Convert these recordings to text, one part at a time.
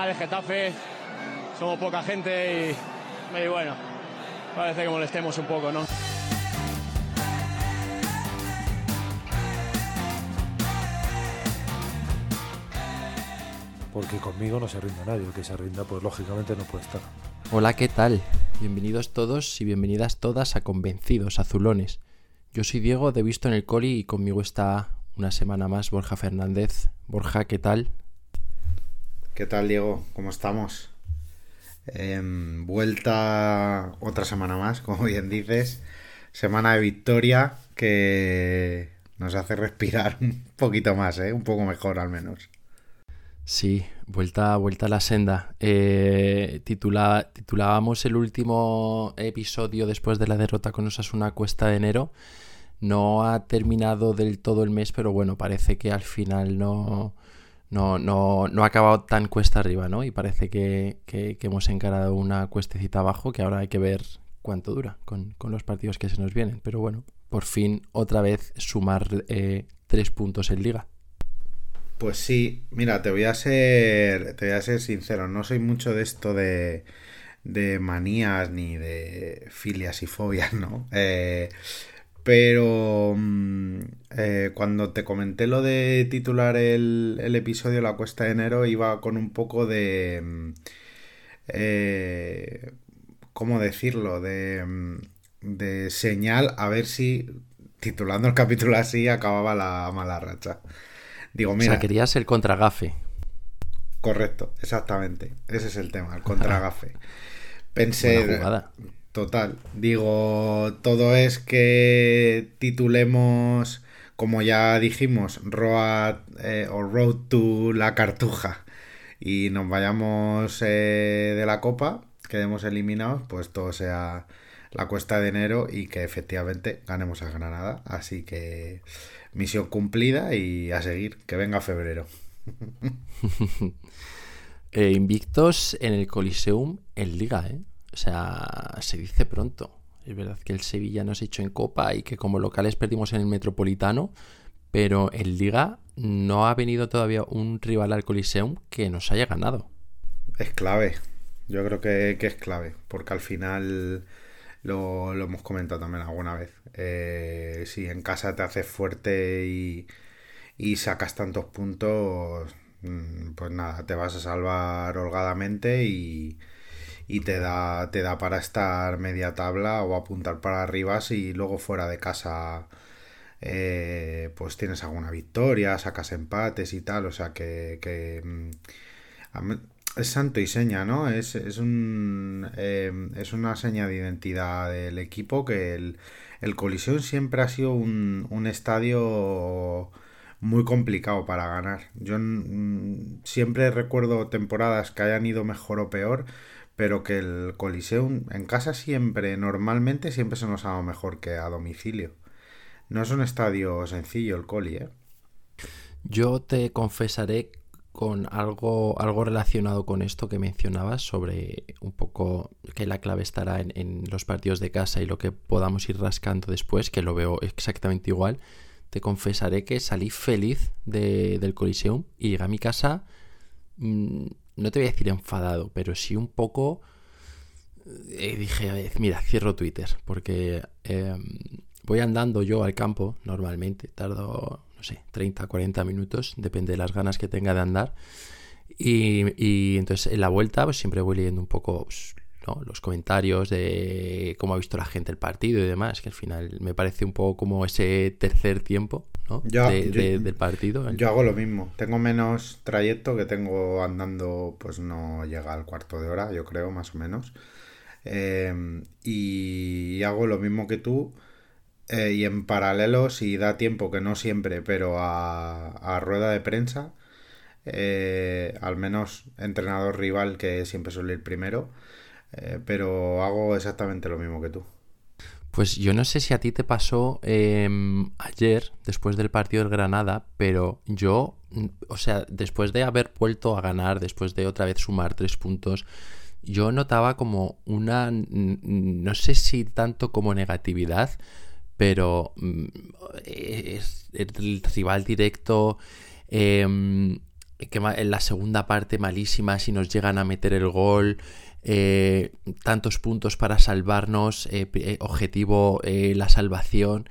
final es Getafe, somos poca gente y, y bueno, parece que molestemos un poco, ¿no? Porque conmigo no se rinda nadie, el que se rinda pues lógicamente no puede estar. Hola, ¿qué tal? Bienvenidos todos y bienvenidas todas a Convencidos Azulones. Yo soy Diego de Visto en el Coli y conmigo está una semana más Borja Fernández. Borja, ¿qué tal? ¿Qué tal, Diego? ¿Cómo estamos? Em, vuelta otra semana más, como bien dices. Semana de victoria que nos hace respirar un poquito más, ¿eh? un poco mejor al menos. Sí, vuelta, vuelta a la senda. Eh, titulábamos el último episodio después de la derrota con Osasuna Cuesta de enero. No ha terminado del todo el mes, pero bueno, parece que al final no, no, no, no ha acabado tan cuesta arriba, ¿no? Y parece que, que, hemos encarado una cuestecita abajo que ahora hay que ver cuánto dura con, con los partidos que se nos vienen. Pero bueno, por fin otra vez sumar eh, tres puntos en liga. Pues sí, mira, te voy a ser, te voy a ser sincero, no soy mucho de esto de, de manías ni de filias y fobias, ¿no? Eh, pero mmm, eh, cuando te comenté lo de titular el, el, episodio La Cuesta de Enero, iba con un poco de... Eh, ¿Cómo decirlo? De, de señal a ver si, titulando el capítulo así, acababa la mala racha. Digo, mira. O sea, querías el contragafe. Correcto, exactamente. Ese es el tema, el contragafe. Pensé. Total. Digo, todo es que titulemos, como ya dijimos, Road eh, o Road to la Cartuja y nos vayamos eh, de la Copa, quedemos eliminados, pues todo sea la cuesta de enero y que efectivamente ganemos a Granada. Así que misión cumplida y a seguir, que venga febrero. eh, invictos en el Coliseum en Liga, ¿eh? O sea, se dice pronto. Es verdad que el Sevilla nos ha hecho en Copa y que como locales perdimos en el Metropolitano, pero en Liga no ha venido todavía un rival al Coliseum que nos haya ganado. Es clave. Yo creo que, que es clave, porque al final lo, lo, hemos comentado también alguna vez. Eh, si en casa te haces fuerte y, y sacas tantos puntos, pues nada, te vas a salvar holgadamente y, y te da, te da para estar media tabla o apuntar para arriba si luego fuera de casa eh, pues tienes alguna victoria, sacas empates y tal, o sea que, que es santo y seña, ¿no? Es, es, un, eh, es una seña de identidad del equipo que el, el Colisión siempre ha sido un, un estadio muy complicado para ganar. Yo mm, siempre recuerdo temporadas que hayan ido mejor o peor, pero que el Coliseum en casa siempre, normalmente, siempre se nos ha dado mejor que a domicilio. No es un estadio sencillo el Coli, ¿eh? Yo te confesaré con algo, algo relacionado con esto que mencionabas sobre un poco que la clave estará en, en, los partidos de casa y lo que podamos ir rascando después, que lo veo exactamente igual. Te confesaré que salí feliz de, del Coliseum y llegué a mi casa, mmm, no te voy a decir enfadado, pero sí un poco... Eh, dije, mira, cierro Twitter, porque eh, voy andando yo al campo normalmente, tardo no sé, 30, 40 minutos, depende de las ganas que tenga de andar. Y, y entonces en la vuelta pues siempre voy leyendo un poco pues, ¿no? los comentarios de cómo ha visto la gente el partido y demás, que al final me parece un poco como ese tercer tiempo ¿no? yo, de, yo, de, del partido. Yo hago lo mismo, tengo menos trayecto que tengo andando, pues no llega al cuarto de hora, yo creo, más o menos. Eh, y hago lo mismo que tú eh, y en paralelo, si da tiempo, que no siempre, pero a, a rueda de prensa, eh, al menos entrenador rival que siempre suele ir primero, eh, pero hago exactamente lo mismo que tú. Pues yo no sé si a ti te pasó eh, ayer, después del partido del Granada, pero yo, o sea, después de haber vuelto a ganar, después de otra vez sumar tres puntos, yo notaba como una, no sé si tanto como negatividad, pero mm, es el rival directo. Eh, que en la segunda parte malísima, si nos llegan a meter el gol, eh, tantos puntos para salvarnos, eh, eh, objetivo la salvación.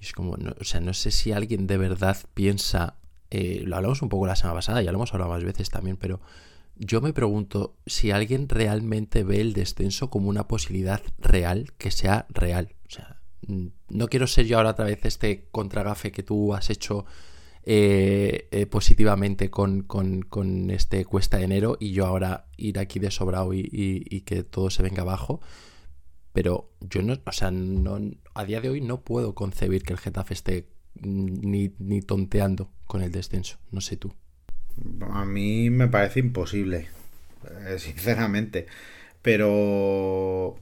es como, o sea, no sé si alguien de verdad piensa, lo hablamos un poco la semana pasada, ya lo hemos hablado más veces también, pero yo me pregunto si alguien realmente ve el descenso como una posibilidad real, que sea real. O sea, no quiero ser yo ahora otra vez este contragafe que tú has hecho eh, eh, positivamente con, este cuesta de enero y yo ahora ir aquí de sobrado y, que todo se venga abajo. Pero yo no, o sea, no, a día de hoy no puedo concebir que el Getafe esté ni, ni tonteando con el descenso. No sé tú. A mí me parece imposible, eh, sinceramente. Pero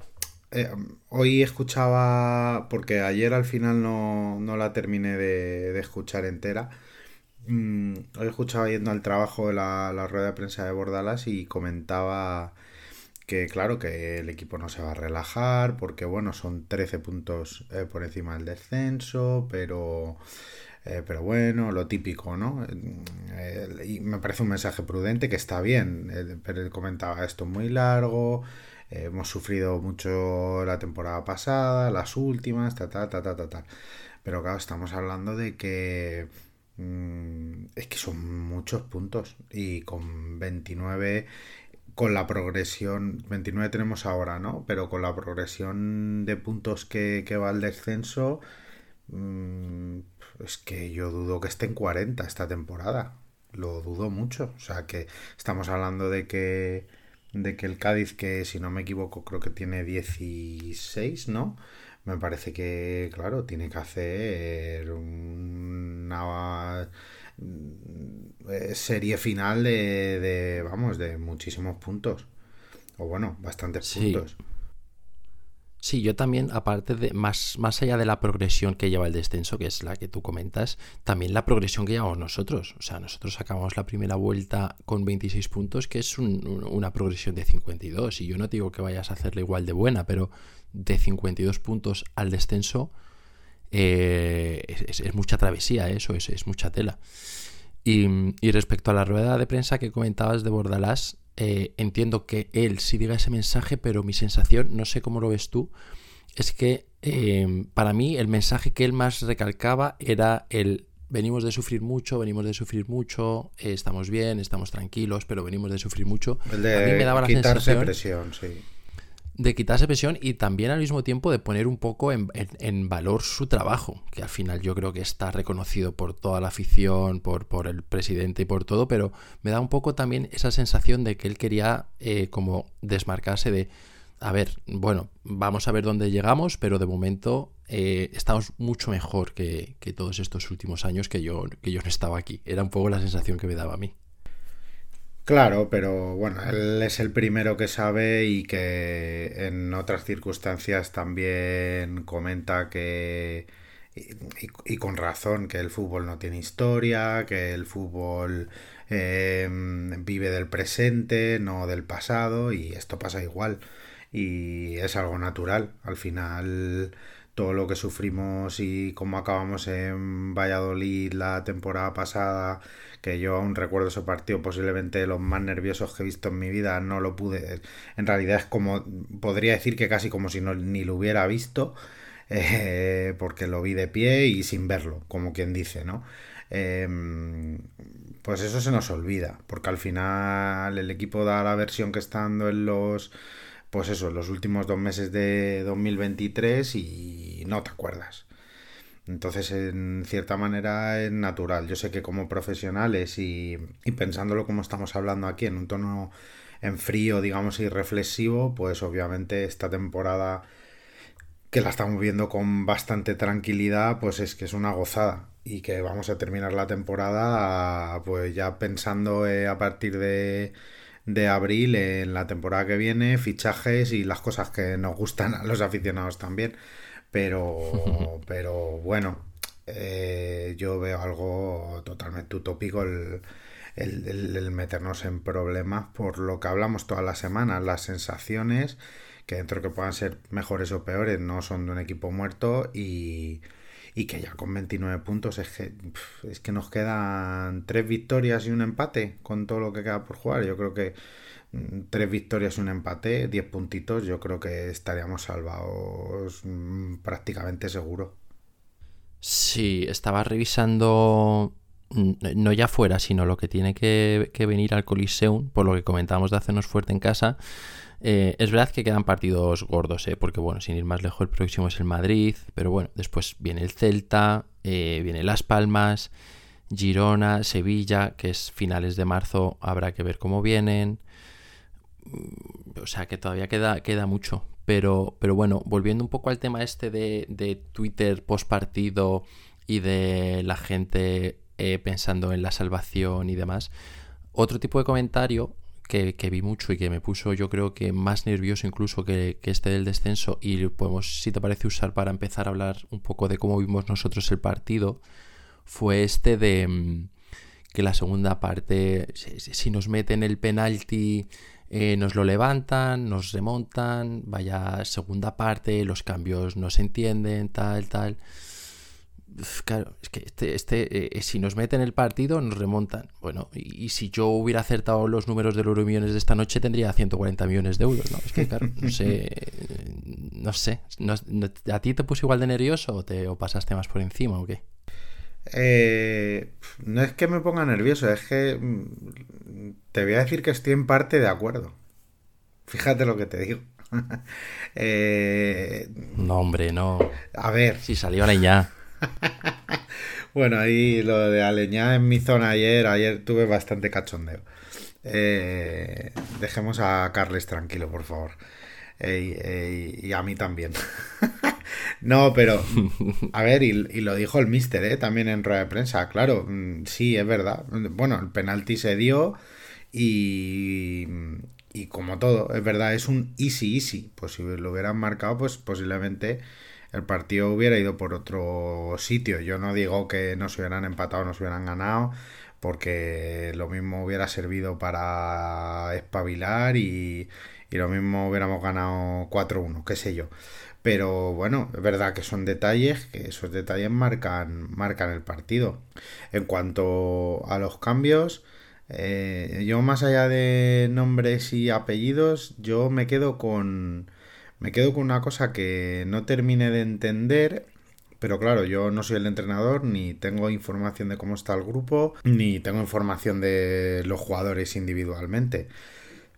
hoy escuchaba, porque ayer al final no, la terminé de, escuchar entera, Mm, hoy escuchaba yendo al trabajo de la, rueda de prensa de Bordalas y comentaba que claro que el equipo no se va a relajar porque bueno son 13 puntos eh, por encima del descenso pero eh, pero bueno lo típico no eh, y me parece un mensaje prudente que está bien pero él comentaba esto muy largo hemos sufrido mucho la temporada pasada las últimas ta ta ta ta ta, ta. pero claro estamos hablando de que es que son muchos puntos y con 29 con la progresión 29 tenemos ahora no pero con la progresión de puntos que, va al descenso mm, es que yo dudo que esté en 40 esta temporada. Lo dudo mucho. O sea que estamos hablando de que de que el Cádiz que si no me equivoco creo que tiene 16 no me parece que, claro, tiene que hacer una eh, serie final de, vamos, de muchísimos puntos. O bueno, bastantes puntos. Sí, yo también, aparte de, más, más allá de la progresión que lleva el descenso, que es la que tú comentas, también la progresión que llevamos nosotros. O sea, nosotros acabamos la primera vuelta con 26 puntos, que es una progresión de 52. Y yo no digo que vayas a hacerla igual de buena, pero de 52 puntos al descenso eh, es, mucha travesía, eso es, es mucha tela. Y, y, respecto a la rueda de prensa que comentabas de Bordalás, eh, entiendo que él sí diga ese mensaje, pero mi sensación, no sé cómo lo ves tú, es que eh, para mí el mensaje que él más recalcaba era el venimos de sufrir mucho, venimos de sufrir mucho, eh, estamos bien, estamos tranquilos, pero venimos de sufrir mucho. El de a mí me daba la sensación, presión, sí de quitarse presión y también al mismo tiempo de poner un poco en, valor su trabajo, que al final yo creo que está reconocido por toda la afición, por, el presidente y por todo, pero me da un poco también esa sensación de que él quería eh, como desmarcarse de, a ver, bueno, vamos a ver dónde llegamos, pero de momento eh, estamos mucho mejor que, que, todos estos últimos años que yo, que yo no estaba aquí. Era un poco la sensación que me daba a mí. Claro, pero bueno, él es el primero que sabe y que en otras circunstancias también comenta que, y, con razón, que el fútbol no tiene historia, que el fútbol em, vive del presente, no del pasado, y esto pasa igual. Y es algo natural. Al final todo lo que sufrimos y cómo acabamos en Valladolid la temporada pasada, que yo aún recuerdo ese partido, posiblemente los más nerviosos que he visto en mi vida, no lo pude, en realidad es como, podría decir que casi como si no, ni lo hubiera visto, eh, porque lo vi de pie y sin verlo, como quien dice, ¿no? Em, pues eso se nos olvida, porque al final el equipo da la versión que está dando en los pues eso, los últimos dos meses de 2023 y no te acuerdas. Entonces, en cierta manera es natural. Yo sé que como profesionales y, pensándolo como estamos hablando aquí, en un tono en frío, digamos, y reflexivo, pues obviamente esta temporada que la estamos viendo con bastante tranquilidad, pues es que es una gozada y que vamos a terminar la temporada pues ya pensando eh, a partir de de abril en la temporada que viene, fichajes y las cosas que nos gustan a los aficionados también. Pero, pero bueno, eh, yo veo algo totalmente utópico el, el, meternos en problemas por lo que hablamos todas las semanas, las sensaciones que dentro que puedan ser mejores o peores no son de un equipo muerto y, y que ya con 29 puntos es que, es que nos quedan tres victorias y un empate con todo lo que queda por jugar. Yo creo que mm, tres victorias y un empate, 10 puntitos, yo creo que estaríamos salvados mm, prácticamente seguro. Sí, estaba revisando no ya fuera, sino lo que tiene que, venir al Coliseum, por lo que comentábamos de hacernos fuerte en casa. Eh, es verdad que quedan partidos gordos, ¿eh? porque bueno, sin ir más lejos, el próximo es el Madrid, pero bueno, después viene el Celta, eh, viene Las Palmas, Girona, Sevilla, que es finales de marzo, habrá que ver cómo vienen. Mm, o sea que todavía queda, queda mucho. Pero, pero bueno, volviendo un poco al tema este de, de Twitter post partido y de la gente eh, pensando en la salvación y demás. Otro tipo de comentario que, vi mucho y que me puso yo creo que más nervioso incluso que, este del descenso y podemos, si te parece, usar para empezar a hablar un poco de cómo vimos nosotros el partido, fue este de mm, que la segunda parte, si, nos meten el penalti, eh, nos lo levantan, nos remontan, vaya segunda parte, los cambios no se entienden, tal, tal. Claro, es que este, este eh, si nos meten el partido, nos remontan. Bueno, y, si yo hubiera acertado los números de los millones de esta noche, tendría 140 millones de euros, ¿no? Es que, claro, no sé. No sé. ¿A ti te puso igual de nervioso o, te, o pasaste más por encima o qué? Eh, no es que me ponga nervioso, es que mm, te voy a decir que estoy en parte de acuerdo. Fíjate lo que te digo. eh, no, hombre, no. A ver. Si salió la ya. bueno, ahí lo de aleñar en mi zona ayer, ayer tuve bastante cachondeo. Eh, dejemos a Carles tranquilo, por favor. y a mí también. no, pero, a ver, y, lo dijo el mister, ¿eh? también en rueda de prensa. Claro, mm, sí, es verdad. Bueno, el penalti se dio y, y como todo, es verdad, es un easy, easy. Pues si lo hubieran marcado, pues posiblemente el partido hubiera ido por otro sitio. Yo no digo que nos hubieran empatado, nos hubieran ganado, porque lo mismo hubiera servido para espabilar y, lo mismo hubiéramos ganado 4-1, qué sé yo. Pero bueno, es verdad que son detalles, que esos detalles marcan, marcan el partido. En cuanto a los cambios, eh, yo más allá de nombres y apellidos, yo me quedo con, me quedo con una cosa que no termine de entender, pero claro, yo no soy el entrenador, ni tengo información de cómo está el grupo, ni tengo información de los jugadores individualmente.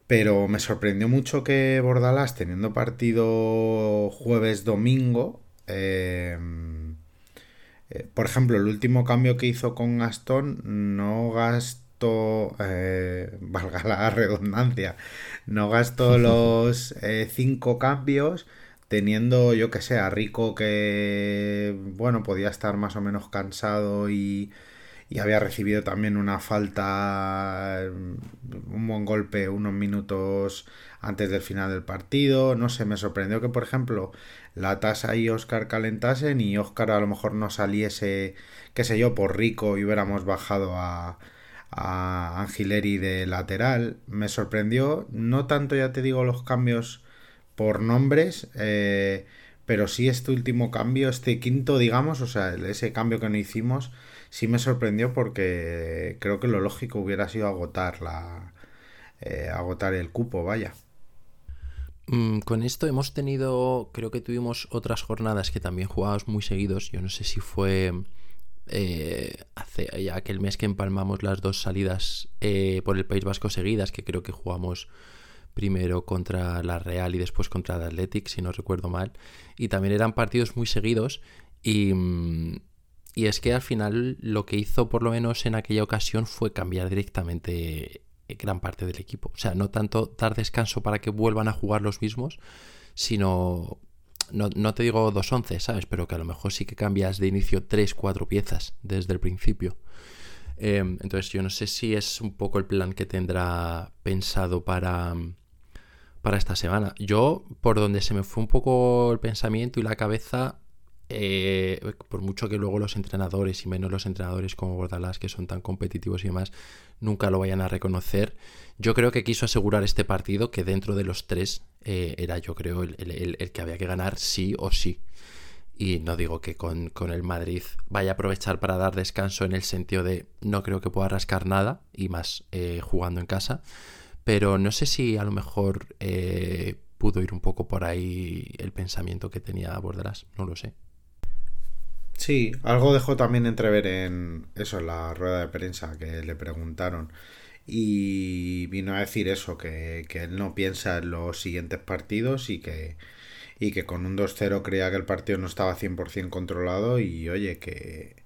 Pero me sorprendió mucho que Bordalás, teniendo partido jueves-domingo, eh, eh, por ejemplo, el último cambio que hizo con Gastón no gastó, eh, valga la redundancia, no gasto los eh, cinco cambios teniendo, yo que sé, a Rico que, bueno, podía estar más o menos cansado y, y había recibido también una falta, un buen golpe unos minutos antes del final del partido. No sé, me sorprendió que, por ejemplo, la tasa y Oscar calentasen y Oscar a lo mejor no saliese, qué sé yo, por Rico y hubiéramos bajado a, a Angileri de lateral. Me sorprendió, no tanto ya te digo los cambios por nombres, eh, pero sí este último cambio, este quinto, digamos, o sea, ese cambio que no hicimos, sí me sorprendió porque creo que lo lógico hubiera sido agotar la eh, agotar el cupo, vaya. Mm, con esto hemos tenido, creo que tuvimos otras jornadas que también jugábamos muy seguidos. Yo no sé si fue eh, hace ya aquel mes que empalmamos las dos salidas eh, por el País Vasco seguidas, que creo que jugamos primero contra la Real y después contra el Athletic, si no recuerdo mal. Y también eran partidos muy seguidos y, mm, y es que al final lo que hizo por lo menos en aquella ocasión fue cambiar directamente gran parte del equipo. O sea, no tanto dar descanso para que vuelvan a jugar los mismos, sino no, te digo dos once, ¿sabes? Pero que a lo mejor sí que cambias de inicio tres, cuatro piezas desde el principio. Em, entonces yo no sé si es un poco el plan que tendrá pensado para, para esta semana. Yo, por donde se me fue un poco el pensamiento y la cabeza, eh, por mucho que luego los entrenadores y menos los entrenadores como Bordalás, que son tan competitivos y demás, nunca lo vayan a reconocer, yo creo que quiso asegurar este partido que dentro de los tres eh, era yo creo el, que había que ganar sí o sí. Y no digo que con, el Madrid vaya a aprovechar para dar descanso en el sentido de no creo que pueda rascar nada, y más eh, jugando en casa. Pero no sé si a lo mejor eh, pudo ir un poco por ahí el pensamiento que tenía Bordelas, no lo sé. Sí, algo dejó también entrever en eso, en la rueda de prensa que le preguntaron. Y vino a decir eso, que, que él no piensa en los siguientes partidos y que, y que con un 2-0 creía que el partido no estaba 100% controlado y oye, que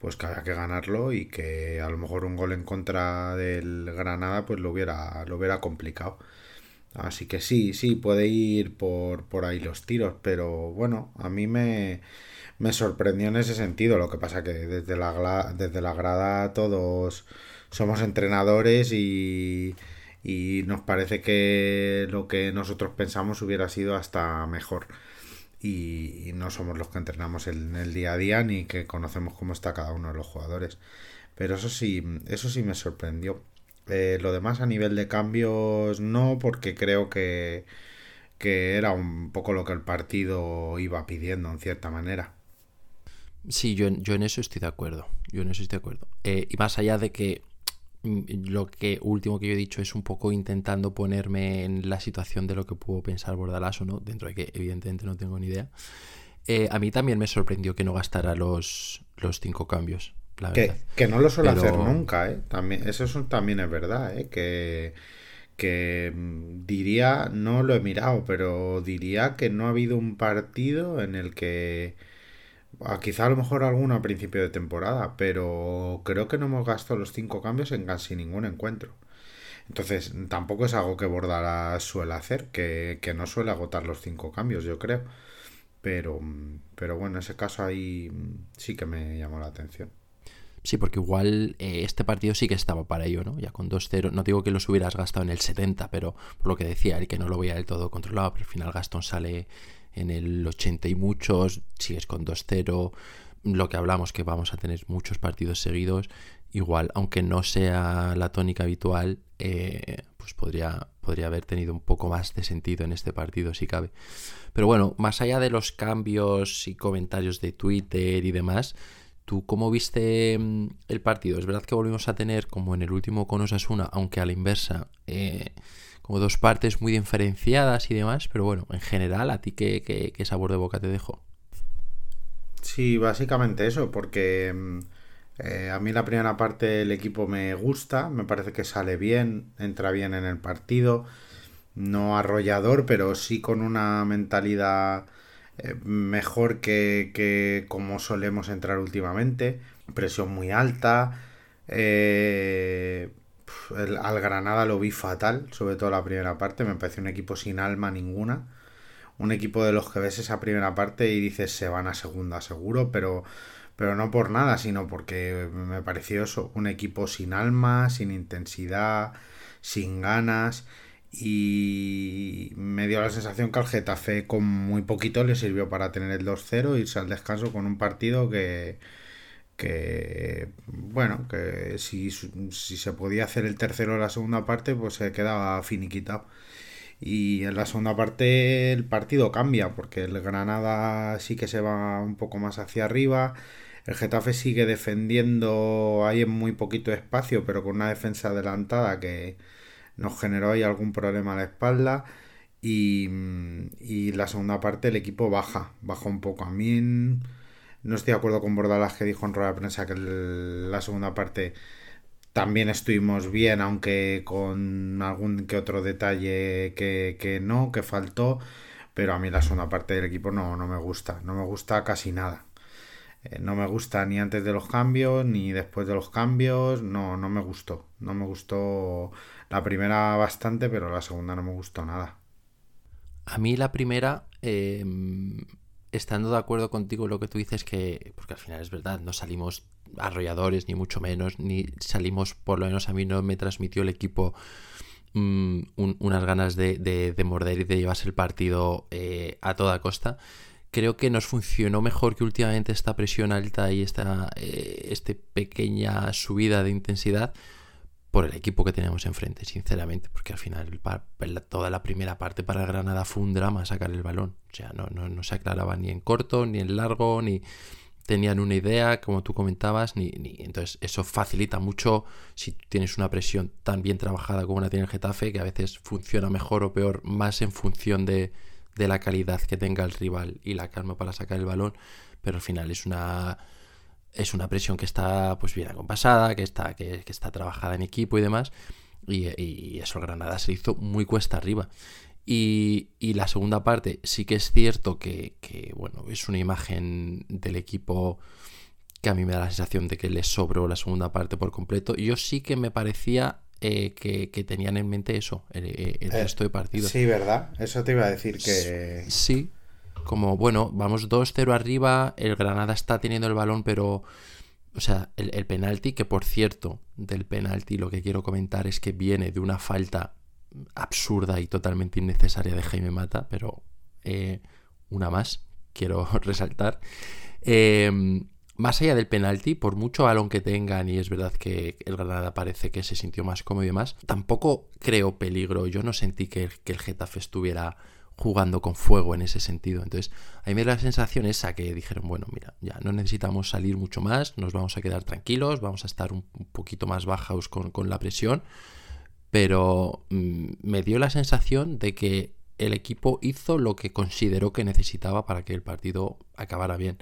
pues que había que ganarlo y que a lo mejor un gol en contra del Granada pues lo hubiera, lo hubiera complicado. Así que sí, sí, puede ir por, por ahí los tiros, pero bueno, a mí me, me sorprendió en ese sentido. Lo que pasa que desde la, desde la grada todos somos entrenadores y, y nos parece que lo que nosotros pensamos hubiera sido hasta mejor. Y, no somos los que entrenamos en el día a día ni que conocemos cómo está cada uno de los jugadores. Pero eso sí, eso sí me sorprendió. Eh, lo demás a nivel de cambios no, porque creo que, que era un poco lo que el partido iba pidiendo en cierta manera. Sí, yo, yo en eso estoy de acuerdo. Yo en eso estoy de acuerdo. Eh, y más allá de que lo que último que yo he dicho es un poco intentando ponerme en la situación de lo que puedo pensar Bordalás o no, dentro de que evidentemente no tengo ni idea. Eh, a mí también me sorprendió que no gastara los, los cinco cambios. La que, que, no lo suele hacer nunca, ¿eh? También, eso también es verdad, ¿eh? Que, que mm, diría, no lo he mirado, pero diría que no ha habido un partido en el que quizá a lo mejor alguno a principio de temporada, pero creo que no hemos gastado los cinco cambios en casi ningún encuentro. Entonces, tampoco es algo que Bordala suele hacer, que, no suele agotar los cinco cambios, yo creo. Pero, pero bueno, ese caso ahí sí que me llamó la atención. Sí, porque igual eh, este partido sí que estaba para ello, ¿no? Ya con 2-0. No digo que los hubieras gastado en el 70, pero por lo que decía, el que no lo veía del todo controlado, pero al final Gastón sale en el 80 y muchos, sigues con 2-0, lo que hablamos que vamos a tener muchos partidos seguidos, igual, aunque no sea la tónica habitual, eh, pues podría, podría haber tenido un poco más de sentido en este partido si cabe. Pero bueno, más allá de los cambios y comentarios de Twitter y demás, ¿tú cómo viste mm, el partido? Es verdad que volvimos a tener, como en el último con Osasuna, aunque a la inversa, eh, como dos partes muy diferenciadas y demás, pero bueno, en general, ¿a ti qué, qué, sabor de boca te dejó? Sí, básicamente eso, porque mm, eh, a mí la primera parte del equipo me gusta, me parece que sale bien, entra bien en el partido, no arrollador, pero sí con una mentalidad eh, mejor que, que, como solemos entrar últimamente, presión muy alta, eh, al Granada lo vi fatal, sobre todo la primera parte. Me parece un equipo sin alma ninguna. Un equipo de los que ves esa primera parte y dices se van a segunda seguro, pero, pero no por nada, sino porque me pareció eso, un equipo sin alma, sin intensidad, sin ganas. Y me dio la sensación que al Getafe con muy poquito le sirvió para tener el 2-0 y irse al descanso con un partido que, que bueno, que si, se podía hacer el tercero en la segunda parte, pues se quedaba finiquitado. Y en la segunda parte el partido cambia, porque el Granada sí que se va un poco más hacia arriba. El Getafe sigue defendiendo ahí en muy poquito espacio, pero con una defensa adelantada que nos generó ahí algún problema a la espalda. Y, y la segunda parte el equipo baja, baja un poco. A mí no estoy de acuerdo con Bordalas que dijo en rueda de prensa que la segunda parte también estuvimos bien, aunque con algún que otro detalle que, no, que faltó. Pero a mí la segunda parte del equipo no, no me gusta, no me gusta casi nada. Eh, no me gusta ni antes de los cambios, ni después de los cambios. No, no me gustó. No me gustó la primera bastante, pero la segunda no me gustó nada. A mí la primera eh, estando de acuerdo contigo lo que tú dices, que, porque al final es verdad, no salimos arrolladores, ni mucho menos, ni salimos, por lo menos a mí no me transmitió el equipo mm, unas ganas de, morder y de llevarse el partido eh, a toda costa. Creo que nos funcionó mejor que últimamente esta presión alta y esta eh, este pequeña subida de intensidad por el equipo que teníamos enfrente, sinceramente, porque al final toda la primera parte para Granada fue un drama sacar el balón. O sea, no, no, no se aclaraba ni en corto, ni en largo, ni tenían una idea, como tú comentabas, ni, ni, entonces eso facilita mucho si tienes una presión tan bien trabajada como la tiene el Getafe, que a veces funciona mejor o peor, más en función de, de la calidad que tenga el rival y la calma para sacar el balón, pero al final es una es una presión que está pues bien acompasada, que está, que, está trabajada en equipo y demás. Y, eso el Granada se hizo muy cuesta arriba. Y, la segunda parte sí que es cierto que, bueno, es una imagen del equipo que a mí me da la sensación de que le sobró la segunda parte por completo. Yo sí que me parecía eh, que, tenían en mente eso, el, el eh, resto de partidos. Sí, ¿verdad? Eso te iba a decir que... Sí, como, bueno, vamos 2-0 arriba, el Granada está teniendo el balón, pero, o sea, el, penalti, que por cierto, del penalti lo que quiero comentar es que viene de una falta absurda y totalmente innecesaria de Jaime Mata, pero eh, una más, quiero resaltar. Em, más allá del penalti, por mucho balón que tengan, y es verdad que el Granada parece que se sintió más cómodo y demás, tampoco creo peligro. Yo no sentí que, que el Getafe estuviera jugando con fuego en ese sentido. Entonces, a mí me da la sensación esa que dijeron, bueno, mira, ya no necesitamos salir mucho más, nos vamos a quedar tranquilos, vamos a estar un, poquito más bajos con, la presión, pero mm, me dio la sensación de que el equipo hizo lo que consideró que necesitaba para que el partido acabara bien.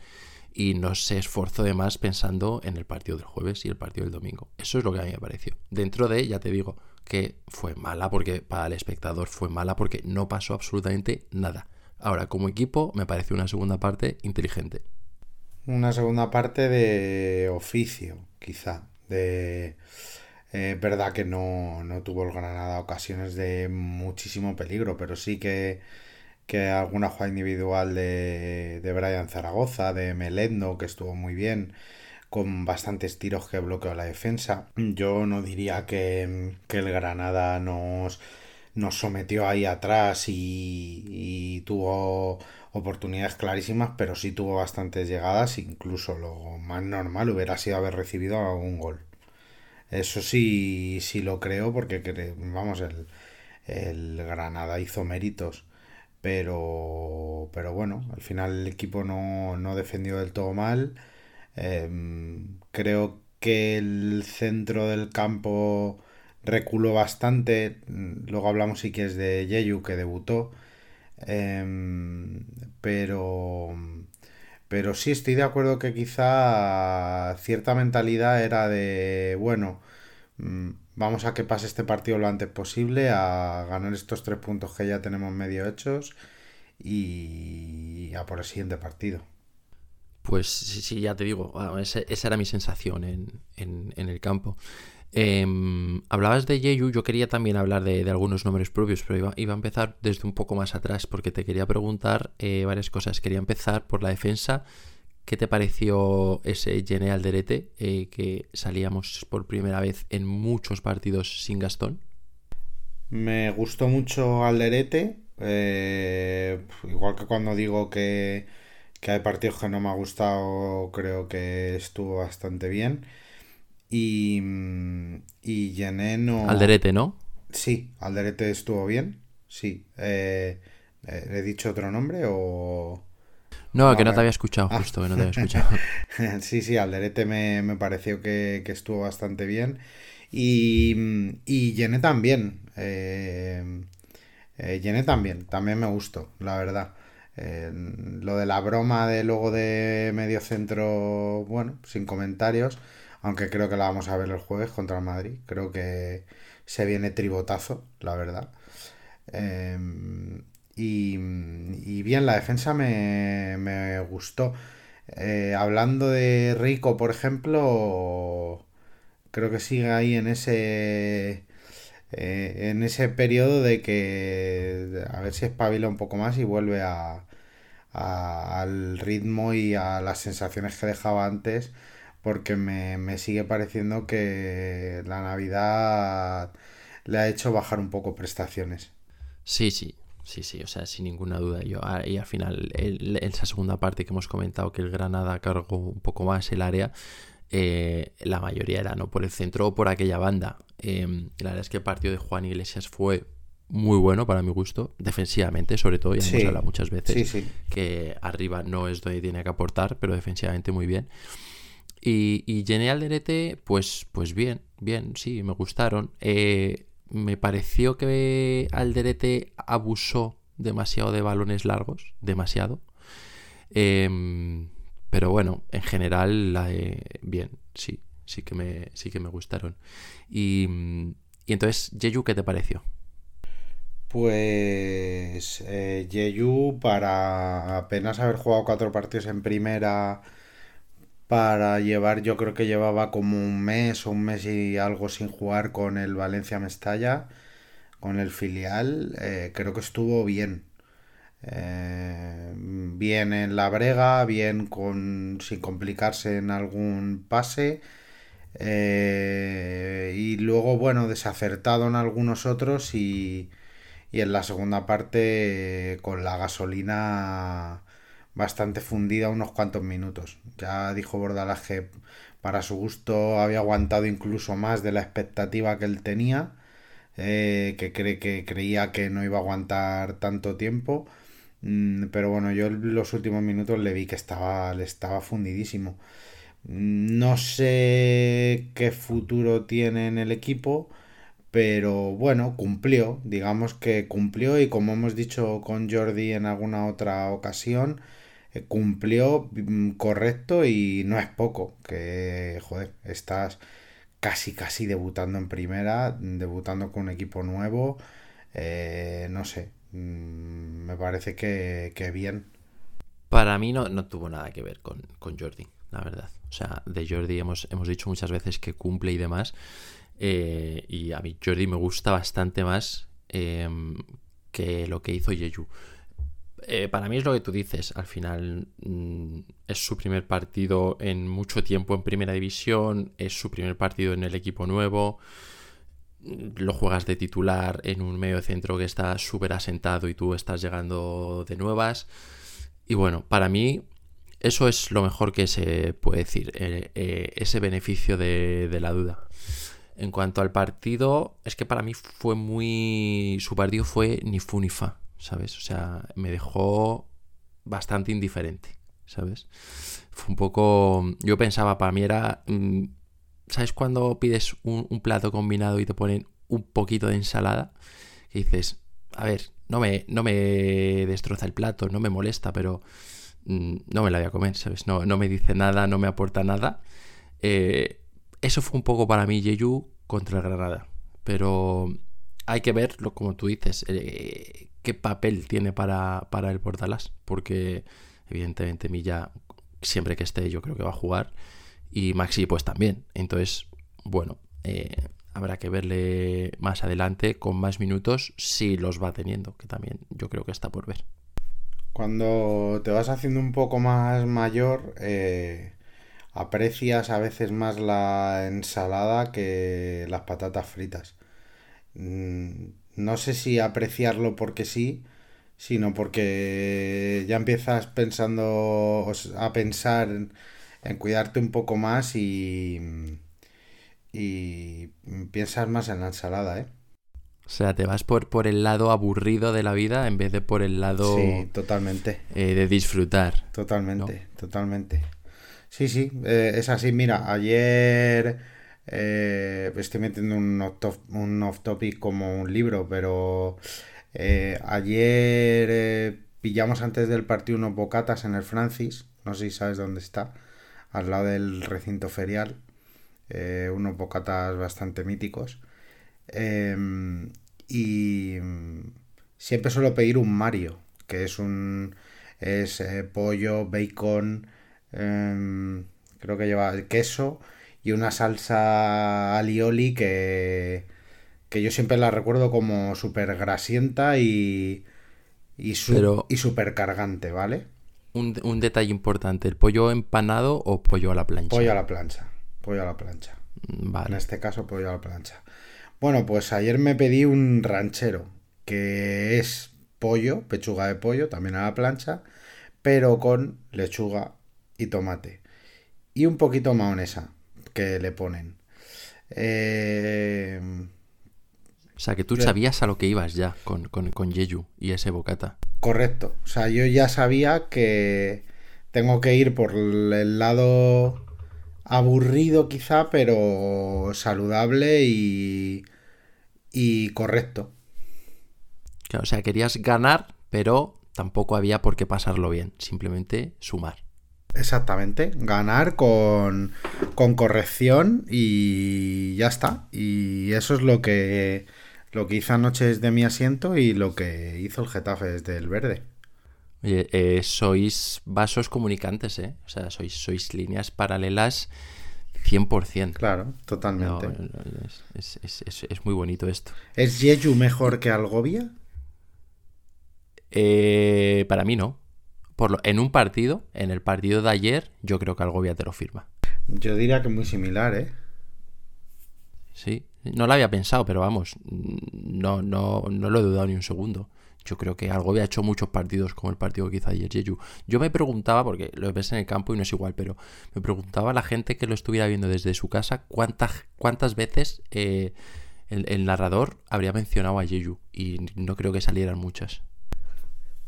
Y no se esforzó de más pensando en el partido del jueves y el partido del domingo. Eso es lo que a mí me pareció. Dentro de, ya te digo, que fue mala porque para el espectador fue mala porque no pasó absolutamente nada. Ahora, como equipo, me parece una segunda parte inteligente. Una segunda parte de oficio, quizá. De. Eh, verdad que no, no tuvo el Granada ocasiones de muchísimo peligro, pero sí que, que alguna jugada individual de, de Brian Zaragoza, de Melendo, que estuvo muy bien con bastantes tiros que bloqueó la defensa. Yo no diría que, el Granada nos, nos sometió ahí atrás y, tuvo oportunidades clarísimas, pero sí tuvo bastantes llegadas, incluso lo más normal hubiera sido haber recibido algún gol. Eso sí, sí lo creo porque, vamos, el, el Granada hizo méritos pero pero bueno, al final el equipo no, no defendió del todo mal Em, creo que el centro del campo reculó bastante. Luego hablamos si que es de Yeyu que debutó. Em, pero pero sí estoy de acuerdo que quizá cierta mentalidad era de bueno mm, vamos a que pase este partido lo antes posible a ganar estos tres puntos que ya tenemos medio hechos y a por el siguiente partido pues sí, ya te digo, esa, era mi sensación en, el campo. Em, hablabas de Yeyu, yo quería también hablar de, algunos nombres propios, pero iba, a empezar desde un poco más atrás porque te quería preguntar eh, varias cosas. Quería empezar por la defensa. ¿Qué te pareció ese Gene Alderete eh, que salíamos por primera vez en muchos partidos sin Gastón? Me gustó mucho Alderete, eh, igual que cuando digo que que hay partidos que no me ha gustado, creo que estuvo bastante bien. Y, y Yené no... Alderete, ¿no? Sí, Alderete estuvo bien, sí. Eh, eh, ¿He dicho otro nombre o...? No, que no te había escuchado, ah. justo, que no te había escuchado. sí, sí, Alderete me, me pareció que, estuvo bastante bien. Y, y Yené también. Eh, eh también, también me gustó, la verdad lo de la broma de luego de medio centro, bueno, sin comentarios, aunque creo que la vamos a ver el jueves contra el Madrid. Creo que se viene tribotazo, la verdad. Em, y, bien, la defensa me, gustó. Eh, hablando de Rico, por ejemplo, creo que sigue ahí en ese eh, en ese periodo de que a ver si espabila un poco más y vuelve a, al ritmo y a las sensaciones que dejaba antes porque me, sigue pareciendo que la Navidad le ha hecho bajar un poco prestaciones. Sí, sí, sí, sí, o sea, sin ninguna duda. Yo, ah, y al final, esa segunda parte que hemos comentado, que el Granada cargó un poco más el área, eh, la mayoría era no por el centro o por aquella banda. Em, la verdad es que el partido de Juan Iglesias fue muy bueno para mi gusto, defensivamente sobre todo, ya hemos hablado muchas veces que arriba no es donde tiene que aportar, pero defensivamente muy bien. Y, y Alderete, pues, pues bien, bien, sí, me gustaron. Eh, me pareció que Alderete abusó demasiado de balones largos, demasiado. Em, pero bueno, en general, bien, sí, sí que me, sí que me gustaron. Y, y entonces, Jeju, ¿qué te pareció? Pues eh, Jeju, para apenas haber jugado cuatro partidos en primera, para llevar, yo creo que llevaba como un mes o un mes y algo sin jugar con el Valencia Mestalla, con el filial, eh, creo que estuvo bien. Eh, bien en la brega, bien con sin complicarse en algún pase. Eh, y luego, bueno, desacertado en algunos otros y, y en la segunda parte con la gasolina bastante fundida unos cuantos minutos. Ya dijo Bordalás que para su gusto había aguantado incluso más de la expectativa que él tenía, eh, que, cree, que creía que no iba a aguantar tanto tiempo. Mm, pero bueno, yo los últimos minutos le vi que estaba, le estaba fundidísimo. No sé qué futuro tiene en el equipo, pero bueno, cumplió, digamos que cumplió y como hemos dicho con Jordi en alguna otra ocasión, eh, cumplió mm, correcto y no es poco, que joder, estás casi casi debutando en primera, debutando con un equipo nuevo, eh, no sé, mm, me parece que, bien. Para mí no, no, tuvo nada que ver con, con, Jordi, la verdad. O sea, de Jordi hemos, hemos dicho muchas veces que cumple y demás. Eh, y a mí Jordi me gusta bastante más em, que lo que hizo Yeju. Eh, para mí es lo que tú dices. Al final mm, es su primer partido en mucho tiempo en primera división, es su primer partido en el equipo nuevo. Lo juegas de titular en un medio centro que está súper asentado y tú estás llegando de nuevas. Y bueno, para mí eso es lo mejor que se puede decir, eh, eh, ese beneficio de, de la duda. En cuanto al partido, es que para mí fue muy... Su partido fue ni fu ni fa. ¿sabes? O sea, me dejó bastante indiferente, ¿sabes? Fue un poco... Yo pensaba, para mí era... Mm, ¿Sabes cuando pides un, plato combinado y te ponen un poquito de ensalada? Y dices, a ver, no me, no me destroza el plato, no me molesta, pero mm, no me la voy a comer, ¿sabes? No, no me dice nada, no me aporta nada. Eh, eso fue un poco para mí Jeju contra Granada. Pero hay que verlo, como tú dices, eh, qué papel tiene para, para el Portalas, porque evidentemente Milla, siempre que esté, yo creo que va a jugar, y Maxi pues también. Entonces, bueno, eh, habrá que verle más adelante con más minutos si los va teniendo, que también yo creo que está por ver. Cuando te vas haciendo un poco más mayor, eh, aprecias a veces más la ensalada que las patatas fritas. Mm, no sé si apreciarlo porque sí, sino porque ya empiezas pensando a pensar en, cuidarte un poco más y, y piensas más en la ensalada, ¿eh? O sea, te vas por, por el lado aburrido de la vida en vez de por el lado... Sí, totalmente. Eh, de disfrutar. Totalmente, totalmente. Sí, sí, eh, es así. Mira, ayer eh, estoy metiendo un off-topic como un libro, pero ayer pillamos antes del partido unos bocatas en el Francis, no sé si sabes dónde está, al lado del recinto ferial, unos bocatas bastante míticos. Em, y siempre suelo pedir un Mario, que es un es pollo, bacon, em, creo que lleva queso y una salsa alioli que, que yo siempre la recuerdo como súper grasienta y, y, súper cargante, ¿vale? Un, detalle importante, ¿el pollo empanado o pollo a la plancha? Pollo a la plancha, pollo a la plancha. Mm, vale. En este caso, pollo a la plancha. Bueno, pues ayer me pedí un ranchero, que es pollo, pechuga de pollo, también a la plancha, pero con lechuga y tomate. Y un poquito maonesa, que le ponen. Eh, O sea, que tú sabías a lo que ibas ya con, con, con y ese bocata. Correcto. O sea, yo ya sabía que tengo que ir por el lado aburrido quizá, pero saludable y, y correcto. Claro, o sea, querías ganar, pero tampoco había por qué pasarlo bien. Simplemente sumar. Exactamente, ganar con, con corrección y ya está. Y eso es lo que, lo que hice anoche desde mi asiento y lo que hizo el Getafe desde el verde. Oye, eh, sois vasos comunicantes, ¿eh? O sea, sois, sois líneas paralelas 100%. Claro, totalmente. no, es, es- es- es- es muy bonito esto. ¿Es Jeju mejor que Algovia? Eh, para mí no. Por lo- en un partido, en el partido de ayer, yo creo que Algovia te lo firma. Yo diría que muy similar, ¿eh? Sí, no lo había pensado, pero vamos, no, no, no lo he dudado ni un segundo. Yo creo que Algovia ha hecho muchos partidos como el partido que hizo ayer Jeju. Yo me preguntaba, porque lo ves en el campo y no es igual, pero me preguntaba a la gente que lo estuviera viendo desde su casa cuántas, cuántas veces eh, el, el narrador habría mencionado a Jeju. Y no creo que salieran muchas.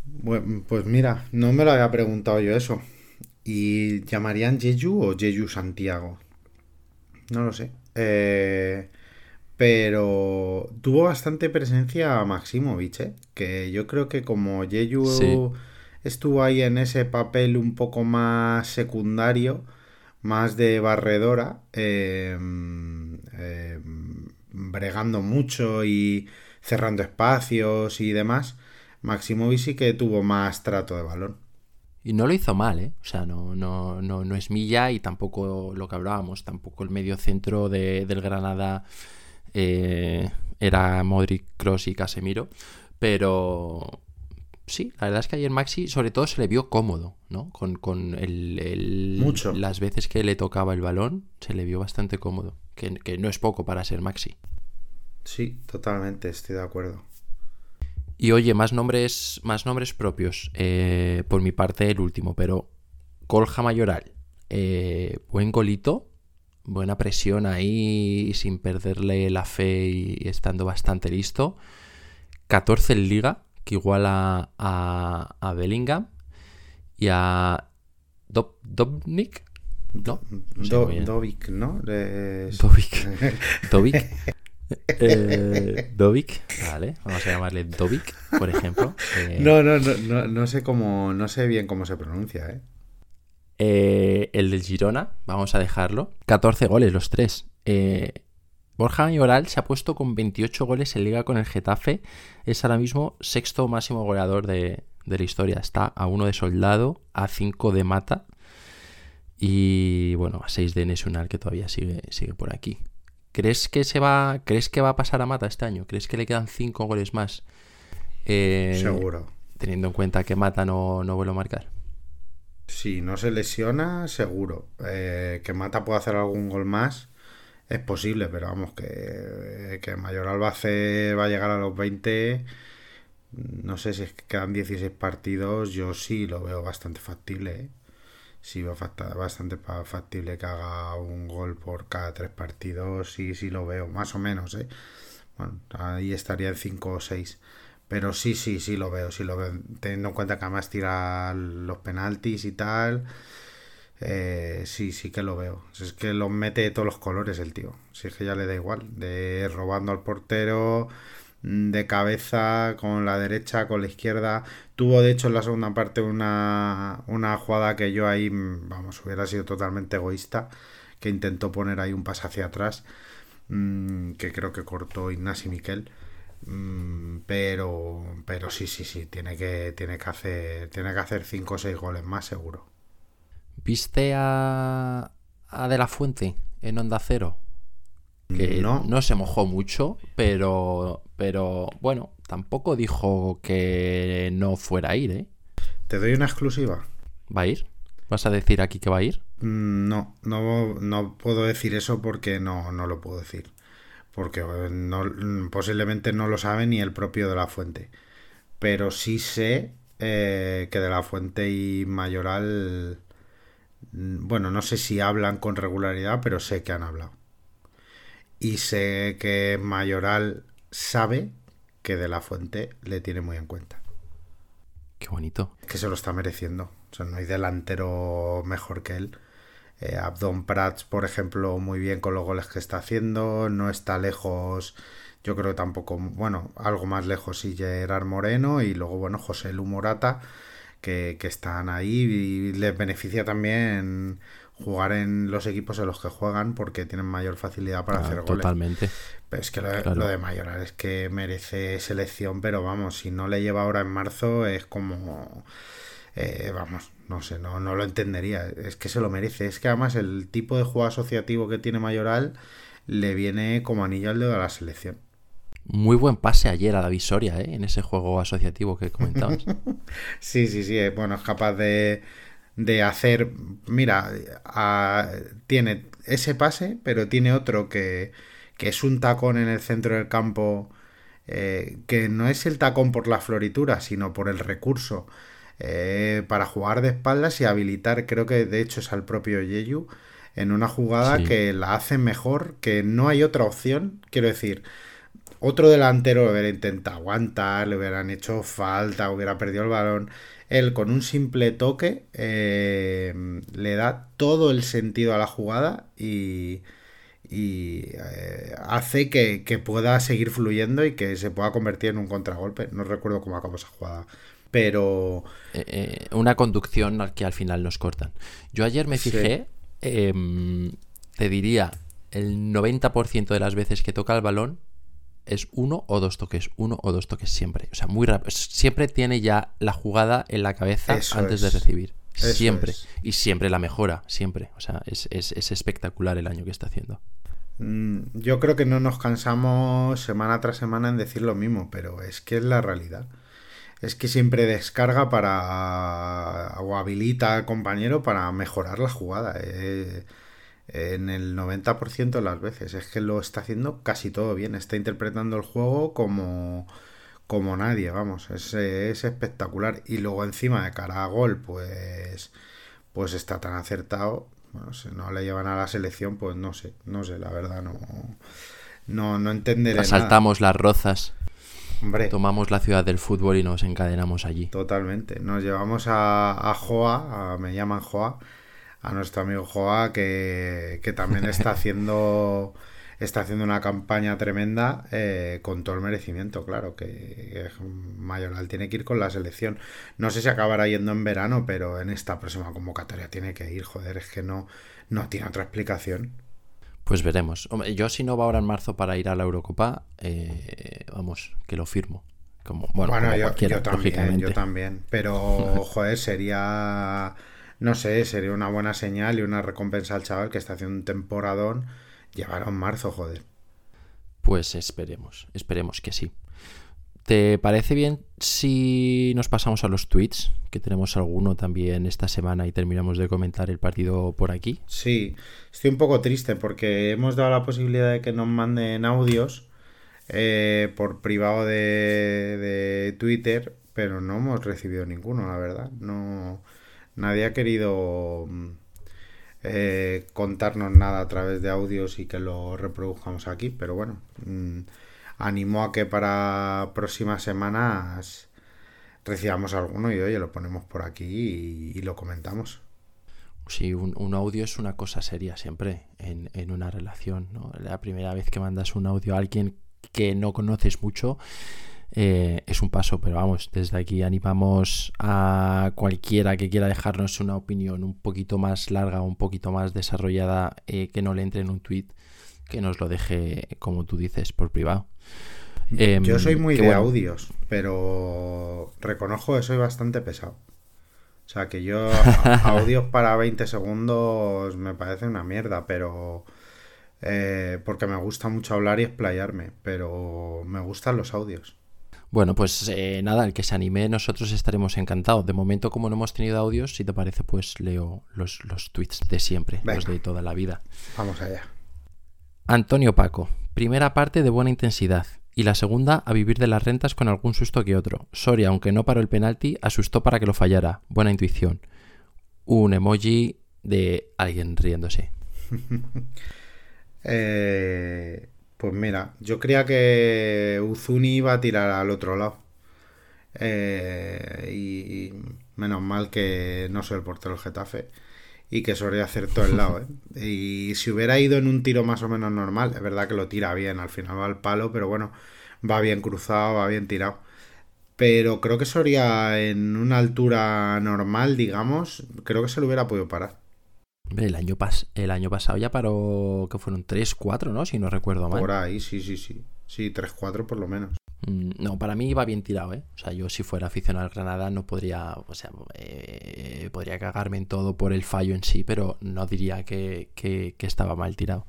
Bueno, pues mira, no me lo había preguntado yo eso. ¿Y llamarían Jeju o Jeju Santiago? No lo sé. Eh, pero tuvo bastante presencia Maximovic, ¿eh? Que yo creo que como Sí. estuvo ahí en ese papel un poco más secundario, más de barredora, eh, eh, bregando mucho y cerrando espacios y demás, Maximovic sí que tuvo más trato de balón. Y no lo hizo mal, ¿eh? O sea, no, no, no, no es Milla y tampoco lo que hablábamos, tampoco el medio centro de- del Granada eh, era Modric, Cross y Casemiro. Pero sí, la verdad es que ayer Maxi sobre todo se le vio cómodo, ¿no? Con, con el, el- Mucho. las veces que le tocaba el balón, se le vio bastante cómodo. Que, que no es poco para ser Maxi. Sí, totalmente, estoy de acuerdo. Y oye, más nombres, más nombres propios. Eh, por mi parte, el último, pero Colja Mayoral. eh, buen golito, buena presión ahí, sin perderle la fe y estando bastante listo. 14 en liga, que iguala a, a Bellingham y a Dob- Dobnik. No, no Do-. Dovic, ¿no? Dovic. Dovic. Eh, vale, vamos a llamarle Dovic, por ejemplo. Eh, No, no, no, no, no sé cómo, no sé bien cómo se pronuncia, ¿eh? Eh, el del Girona, vamos a dejarlo. 14 goles, los tres. Eh, Borja Mayoral se ha puesto con 28 goles en liga con el Getafe. Es ahora mismo sexto máximo goleador de, de la historia. Está a uno de Soldado, a 5 de Mata y bueno, a 6 de Nesunal que todavía sigue, sigue por aquí. ¿Crees que se va, crees que va a pasar a Mata este año? ¿Crees que le quedan 5 goles más? Eh, Seguro. Teniendo en cuenta que Mata no, no vuelve a marcar. Si no se lesiona, seguro. Eh, que Mata pueda hacer algún gol más, es posible, pero vamos, que, que Mayor Albace va a llegar a los 20. No sé si es que quedan 16 partidos, yo sí lo veo bastante factible. ¿eh? Sí veo bastante factible que haga un gol por cada tres partidos, sí, sí lo veo, más o menos. ¿eh? Bueno, ahí estaría en 5 o 6. Pero sí, sí, sí lo veo, sí lo veo. Teniendo en cuenta que además tira los penaltis y tal. eh, sí, sí que lo veo. Es que los mete de todos los colores el tío. Si es que ya le da igual. De robando al portero, mm, de cabeza, con la derecha, con la izquierda. Tuvo de hecho en la segunda parte una, una jugada que yo ahí, mm, vamos, hubiera sido totalmente egoísta. Que intentó poner ahí un pase hacia atrás. mm, que creo que cortó Ignasi Miquel. Mm, pero pero sí sí sí tiene que tiene que hacer tiene que hacer 5 o 6 goles más seguro ¿Viste a, a De La Fuente en Onda Cero? Que no, no se mojó mucho, pero, pero bueno, tampoco dijo que no fuera a ir, ¿eh? te doy una exclusiva ¿Va a ir? ¿Vas a decir aquí que va a ir? Mm, no no no puedo decir eso porque no no lo puedo decir porque no, posiblemente no lo sabe ni el propio de la fuente pero sí sé eh, que de la fuente y mayoral Mm, bueno, no sé si hablan con regularidad, pero sé que han hablado. Y sé que Mayoral sabe que De La Fuente le tiene muy en cuenta. Qué bonito. Que se lo está mereciendo. O sea, no hay delantero mejor que él. Eh, Abdon Prats, por ejemplo, muy bien con los goles que está haciendo. No está lejos. Yo creo que tampoco, bueno, algo más lejos y Gerard Moreno. Y luego, bueno, José Lu Morata, que, que están ahí. Y les beneficia también jugar en los equipos en los que juegan porque tienen mayor facilidad para Ah, hacer goles. totalmente. Pero es que lo de, Claro. lo de Mayoral es que merece selección, pero vamos, si no le lleva ahora en marzo es como... eh, vamos, no sé, no, no lo entendería. Es que se lo merece. Es que además el tipo de juego asociativo que tiene Mayoral le viene como anillo al dedo a la selección. Muy buen pase ayer a la Visoria, ¿eh? En ese juego asociativo que comentabas. Sí, sí, sí. eh, Bueno, es capaz de, de hacer. Mira, a- tiene ese pase, pero tiene otro que, que es un tacón en el centro del campo. eh, que no es el tacón por la floritura, sino por el recurso. Eh, para jugar de espaldas y habilitar, creo que de hecho es al propio Yeyu, en una jugada Sí. que la hace mejor, que no hay otra opción. Quiero decir, otro delantero lo hubiera intentado aguantar, le hubieran hecho falta, hubiera perdido el balón. Él con un simple toque eh, le da todo el sentido a la jugada y, y, eh, hace que, que pueda seguir fluyendo y que se pueda convertir en un contragolpe. No recuerdo cómo acabó esa jugada. Pero Eh, eh, una conducción al que al final nos cortan. Yo ayer me Sí. fijé, em, te diría, el 90% de las veces que toca el balón es uno o dos toques, uno o dos toques siempre. O sea, muy rápido. Siempre tiene ya la jugada en la cabeza Eso antes de recibir. Eso siempre. es. Y siempre la mejora, siempre. O sea, es, es- es espectacular el año que está haciendo. Mm, Yo creo que no nos cansamos semana tras semana en decir lo mismo, pero es que es la realidad. Es que siempre descarga para o habilita al compañero para mejorar la jugada. eh, en el 90% de las veces. Es que lo está haciendo casi todo bien. Está interpretando el juego como, como nadie, vamos. Es, es espectacular. Y luego encima de cara a gol, pues, pues está tan acertado. Bueno, si no le llevan a la selección, pues no sé, no sé, la verdad, no, no, no entenderé nada. Asaltamos las rozas, Hombre, tomamos la ciudad del fútbol y nos encadenamos allí. totalmente. Nos llevamos a, a Joa, a- me llaman Joa, a nuestro amigo Joa, que, que también está haciendo está haciendo una campaña tremenda eh, con todo el merecimiento, claro, que, que Mayoral tiene que ir con la selección. No sé si acabará yendo en verano, pero en esta próxima convocatoria tiene que ir, joder, es que no, no tiene otra explicación. Pues veremos. Hombre, yo si no va ahora en marzo para ir a la Eurocopa, eh, vamos, que lo firmo. Como, bueno, Bueno, como yo, también, yo también. Pero, joder, sería, no sé, sería una buena señal y una recompensa al chaval que está haciendo un temporadón. Llevará en marzo, joder. Pues esperemos, esperemos que sí. ¿Te parece bien si nos pasamos a los tweets? Que tenemos alguno también esta semana y terminamos de comentar el partido por aquí. Sí, estoy un poco triste porque hemos dado la posibilidad de que nos manden audios eh, por privado de, Twitter, pero no hemos recibido ninguno, la verdad. No, nadie ha querido mm, eh, contarnos nada a través de audios y que lo reproduzcamos aquí, pero bueno, mm, animo a que para próximas semanas recibamos alguno y oye, lo ponemos por aquí y- lo comentamos. Sí, un, un audio es una cosa seria siempre en, en una relación. ¿no? La primera vez que mandas un audio a alguien que no conoces mucho eh, es un paso, pero vamos, desde aquí animamos a cualquiera que quiera dejarnos una opinión un poquito más larga, un poquito más desarrollada, eh, que no le entre en un tweet, que nos lo deje, como tú dices, por privado. Em, Yo soy muy de bueno, audios, pero reconozco que soy bastante pesado. O sea, que yo audios para 20 segundos me parece una mierda, pero... eh, porque me gusta mucho hablar y explayarme, pero me gustan los audios. Bueno, pues eh, nada, el que se anime, nosotros estaremos encantados. De momento, como no hemos tenido audios, si te parece, pues leo los, los tweets de siempre, los de toda la vida. Vamos allá. Antonio Paco, primera parte de buena intensidad y la segunda a vivir de las rentas con algún susto que otro. Soria, aunque no paró el penalti, asustó para que lo fallara. Buena intuición. Un emoji de alguien riéndose. Eh, pues mira, yo creía que Uzuni iba a tirar al otro lado. Eh, y, menos mal que no soy el portero del Getafe y que Soria acertó el lado. ¿eh? Y si hubiera ido en un tiro más o menos normal, es verdad que lo tira bien, al final va al palo, pero bueno, va bien cruzado, va bien tirado. Pero creo que Soria en una altura normal, digamos, creo que se lo hubiera podido parar. El año, pas el año pasado ya paró, que fueron 3, 4, ¿no? Si no recuerdo mal. Por ahí, sí, sí, sí. Sí, 3, 4 por lo menos. Mm, no, para mí iba bien tirado, ¿eh? O sea, yo si fuera aficionado al Granada no podría, o sea, eh, podría cagarme en todo por el fallo en sí, pero no diría que, que, estaba mal tirado.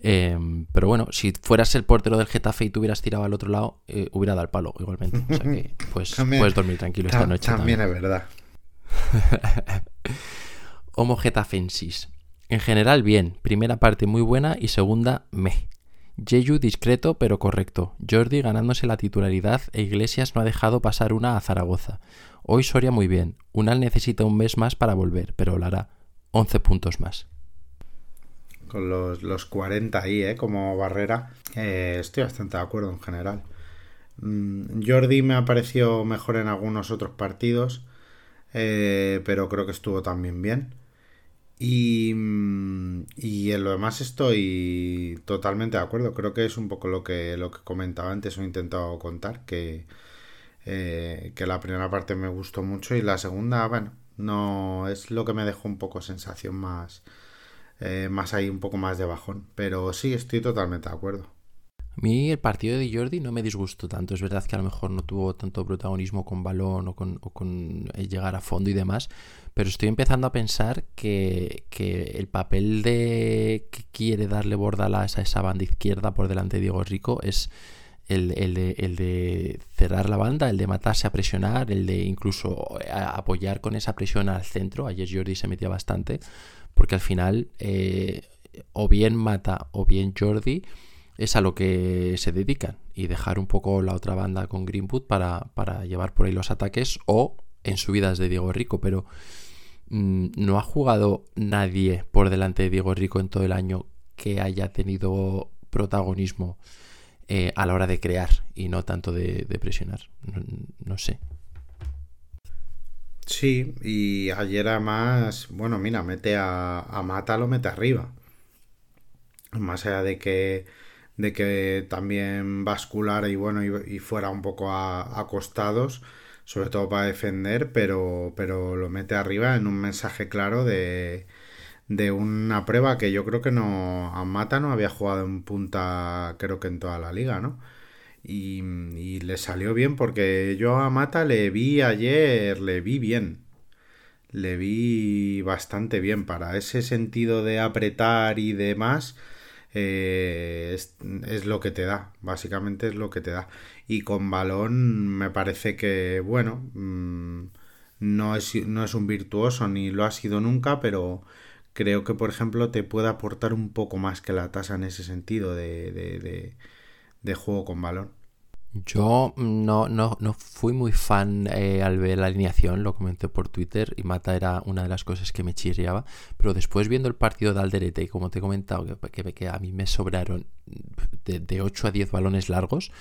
Em, pero bueno, si fueras el portero del Getafe y tú hubieras tirado al otro lado, eh, hubiera dado el palo igualmente. O sea que pues, puedes dormir tranquilo esta noche. También, también. es verdad. Homo Getafensis. En general, bien. Primera parte muy buena y segunda, me. Jeju discreto pero correcto. Jordi ganándose la titularidad e Iglesias no ha dejado pasar una a Zaragoza. Hoy Soria muy bien. Unal necesita un mes más para volver, pero lo hará. 11 puntos más. Con los, los 40 ahí, ¿eh? Como barrera. Eh, estoy bastante de acuerdo en general. Mm, Jordi me ha parecido mejor en algunos otros partidos, eh, pero creo que estuvo también bien. Y, mm, y, en lo demás estoy totalmente de acuerdo. Creo que es un poco lo que, lo que comentaba antes o he intentado contar, que, eh, que la primera parte me gustó mucho y la segunda, bueno, no es lo que me dejó un poco sensación más, eh, más ahí, un poco más de bajón. Pero sí, estoy totalmente de acuerdo. A mí el partido de Jordi no me disgustó tanto. Es verdad que a lo mejor no tuvo tanto protagonismo con balón o con, o con llegar a fondo y demás, pero estoy empezando a pensar que, el papel de que quiere darle Bordalas a esa banda izquierda por delante de Diego Rico es el, de, cerrar la banda, el de matarse a presionar, el de incluso apoyar con esa presión al centro. Ayer Jordi se metía bastante, porque al final eh, o bien mata o bien Jordi es a lo que se dedican y dejar un poco la otra banda con Greenwood para, para llevar por ahí los ataques o en subidas de Diego Rico, pero no ha jugado nadie por delante de Diego Rico en todo el año que haya tenido protagonismo eh, a la hora de crear y no tanto de, presionar. No, sé. Sí, y ayer además, bueno, mira, mete a, a Mata, lo mete arriba. Más allá de que, de que también bascular y bueno, y, fuera un poco acostados sobre todo para defender, pero, pero lo mete arriba en un mensaje claro de, de una prueba que yo creo que no a Mata no había jugado en punta creo que en toda la liga, ¿no? Y, y, le salió bien porque yo a Mata le vi ayer, le vi bien. Le vi bastante bien para ese sentido de apretar y demás. Eh, es, es, lo que te da, básicamente es lo que te da y con balón me parece que, bueno, mm, no, es, no es un virtuoso ni lo ha sido nunca, pero creo que, por ejemplo, te puede aportar un poco más que la tasa en ese sentido de, de, de, juego con balón. Yo no, no, no, fui muy fan eh, al ver la alineación, lo comenté por Twitter y Mata era una de las cosas que me chirriaba, pero después viendo el partido de Alderete, y como te he comentado, que, a mí me sobraron de, de 8 a 10 balones largos,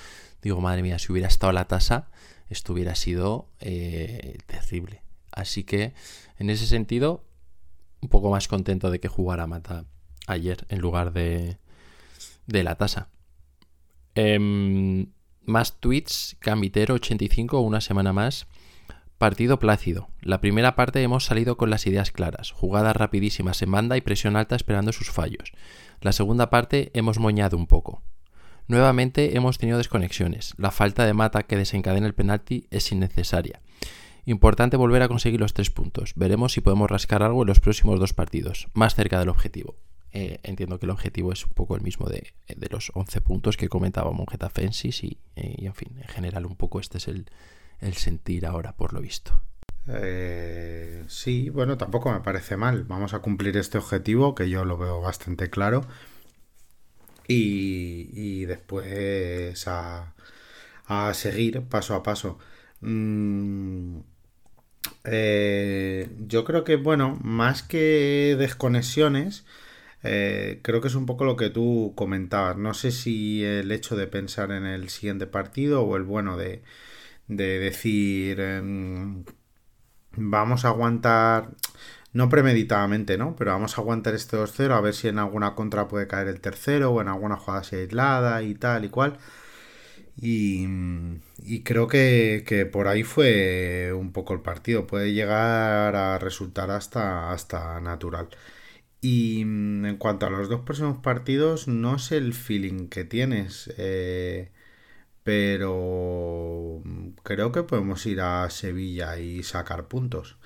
digo, madre mía, si hubiera estado la tasa, esto hubiera sido eh, terrible. Así que, en ese sentido, un poco más contento de que jugara Mata ayer en lugar de, de la tasa. Em, más tweets, Gambitero 85, una semana más. Partido plácido. La primera parte hemos salido con las ideas claras, jugadas rapidísimas en banda y presión alta esperando sus fallos. La segunda parte hemos moñado un poco. Nuevamente hemos tenido desconexiones. La falta de mata que desencadena el penalti es innecesaria. Importante volver a conseguir los tres puntos. Veremos si podemos rascar algo en los próximos dos partidos, más cerca del objetivo. Eh, entiendo que el objetivo es un poco el mismo de, los 11 puntos que comentaba Monjeta Fensis y, y, en fin, en general un poco este es el, sentir ahora por lo visto. Eh, sí, bueno, tampoco me parece mal. Vamos a cumplir este objetivo que yo lo veo bastante claro y, después a, seguir paso a paso. Mm, eh, yo creo que, bueno, más que desconexiones, eh, creo que es un poco lo que tú comentabas. No sé si el hecho de pensar en el siguiente partido o el bueno de, de decir em, vamos a aguantar, no premeditadamente, ¿no? Pero vamos a aguantar este 2-0 a ver si en alguna contra puede caer el tercero o en alguna jugada así aislada y tal y cual. Y, y creo que, que, por ahí fue un poco el partido. Puede llegar a resultar hasta, hasta natural. Y mm, en cuanto a los dos próximos partidos, no sé el feeling que tienes. Eh, pero creo que podemos ir a Sevilla y sacar puntos.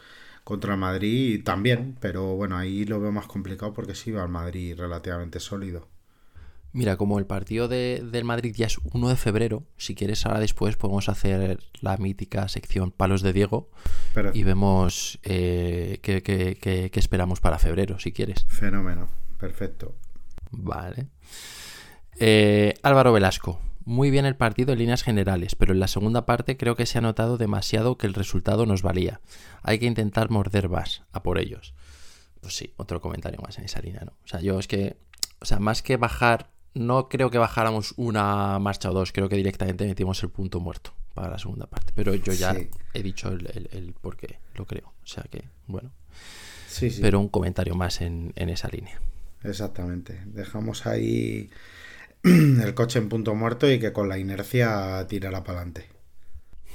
Contra Madrid también, pero bueno, ahí lo veo más complicado porque sí va al Madrid relativamente sólido. Mira, como el partido de, del Madrid ya es 1 de febrero, si quieres ahora después podemos hacer la mítica sección Palos de Diego Pero- y vemos eh, qué, qué- qué- qué esperamos para febrero, si quieres. Fenómeno, perfecto. Vale. Eh, Álvaro Velasco. Muy bien el partido en líneas generales, pero en la segunda parte creo que se ha notado demasiado que el resultado nos valía. Hay que intentar morder más a por ellos. Pues sí, otro comentario más en esa línea, ¿no? O sea, yo es que, o sea, más que bajar, no creo que bajáramos una marcha o dos, creo que directamente metimos el punto muerto para la segunda parte. Pero yo ya Sí. he dicho el, el- el por qué lo creo. O sea que, bueno, Sí, sí. pero un comentario más en, en esa línea. Exactamente. Dejamos ahí el coche en punto muerto y que con la inercia tirará para adelante.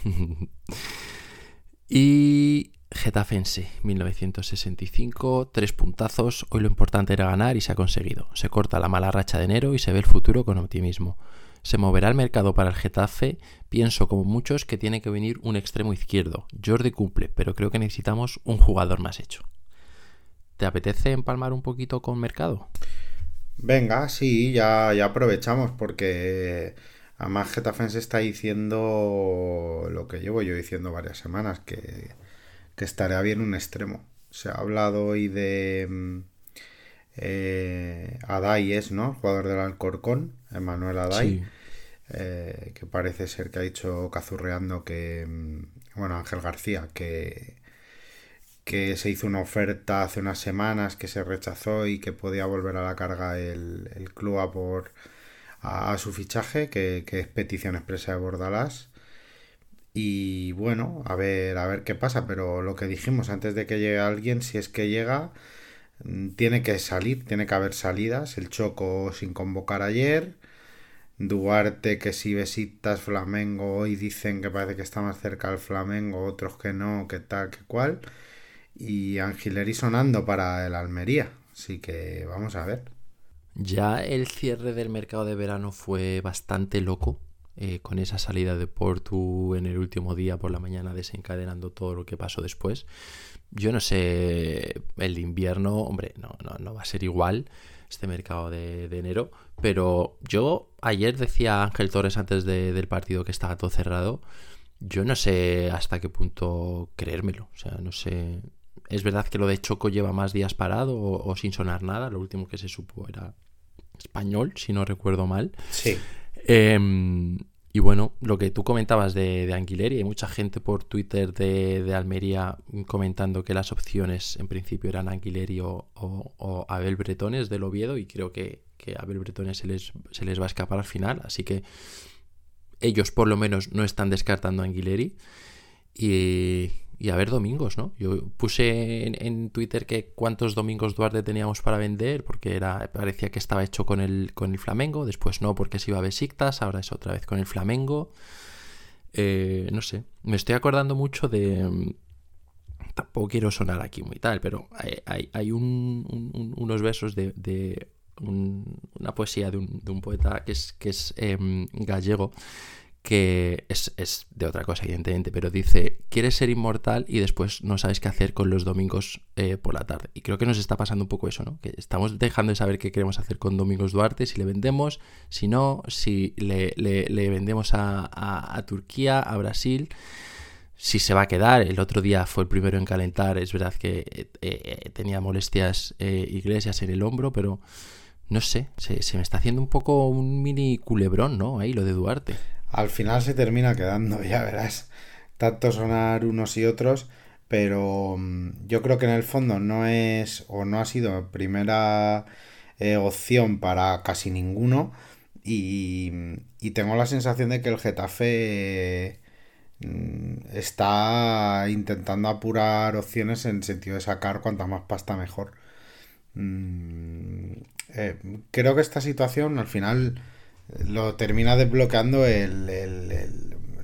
Y Getafense, 1965, tres puntazos. Hoy lo importante era ganar y se ha conseguido. Se corta la mala racha de enero y se ve el futuro con optimismo. Se moverá el mercado para el Getafe. Pienso, como muchos, que tiene que venir un extremo izquierdo. Jordi cumple, pero creo que necesitamos un jugador más hecho. ¿Te apetece empalmar un poquito con mercado? Venga, sí, ya, aprovechamos porque además Getafe se está diciendo lo que llevo yo diciendo varias semanas, que, que estaría bien un extremo. Se ha hablado hoy de mm, eh, Adai, es, ¿no? El jugador del Alcorcón, Emanuel Adai. eh, que parece ser que ha dicho cazurreando que, mm, bueno, Ángel García, que, que se hizo una oferta hace unas semanas que se rechazó y que podía volver a la carga el, el club a por a, a su fichaje, que, que es petición expresa de Bordalás. Y bueno, a ver, a ver qué pasa, pero lo que dijimos antes de que llegue alguien, si es que llega, mm, tiene que salir, tiene que haber salidas. El Choco sin convocar ayer. Duarte que si besitas Flamengo hoy dicen que parece que está más cerca al Flamengo, otros que no, que tal, que cual. Y Angileri sonando para el Almería. Así que vamos a ver. Ya el cierre del mercado de verano fue bastante loco, eh, con esa salida de Portu en el último día por la mañana desencadenando todo lo que pasó después. Yo no sé, el invierno, hombre, no, no, no va a ser igual este mercado de, enero, pero yo ayer decía Ángel Torres antes de- del partido que estaba todo cerrado, yo no sé hasta qué punto creérmelo, o sea, no sé... Es verdad que lo de Choco lleva más días parado o sin sonar nada, lo último que se supo era español, si no recuerdo mal. Sí. Em, y bueno, lo que tú comentabas de, de Anguileri, hay mucha gente por Twitter de, de Almería comentando que las opciones en principio eran Anguileri o, Abel Bretones del Oviedo y creo que, que Abel Bretones se les, se les va a escapar al final, así que ellos por lo menos no están descartando a Anguileri. Y, y a ver domingos, ¿no? Yo puse en, en Twitter que cuántos domingos Duarte teníamos para vender, porque era, parecía que estaba hecho con el, con el Flamengo, después no, porque se iba a Besiktas, ahora es otra vez con el Flamengo. Eh, no sé, me estoy acordando mucho de... Tampoco quiero sonar aquí muy tal, pero hay, hay- hay un- un- un- unos versos de, de un- una poesía de un, de un poeta que es, que es em, gallego, que es, es de otra cosa, evidentemente, pero dice, quieres ser inmortal y después no sabes qué hacer con los domingos eh, por la tarde. Y creo que nos está pasando un poco eso, ¿no? Que estamos dejando de saber qué queremos hacer con Domingos Duarte, si le vendemos, si no, si le, vendemos a, a- Turquía, a Brasil, si se va a quedar. El otro día fue el primero en calentar, es verdad que eh, eh, tenía molestias Iglesias en el hombro, pero... No sé, se, se me está haciendo un poco un mini culebrón, ¿no? Ahí lo de Duarte. Al final se termina quedando, ya verás. Tanto sonar unos y otros. pero mm, yo creo que en el fondo no es o no ha sido primera eh, opción para casi ninguno y, y, tengo la sensación de que el Getafe mm, está intentando apurar opciones en el sentido de sacar cuanta más pasta mejor. Mm, eh, creo que esta situación al final lo termina desbloqueando el,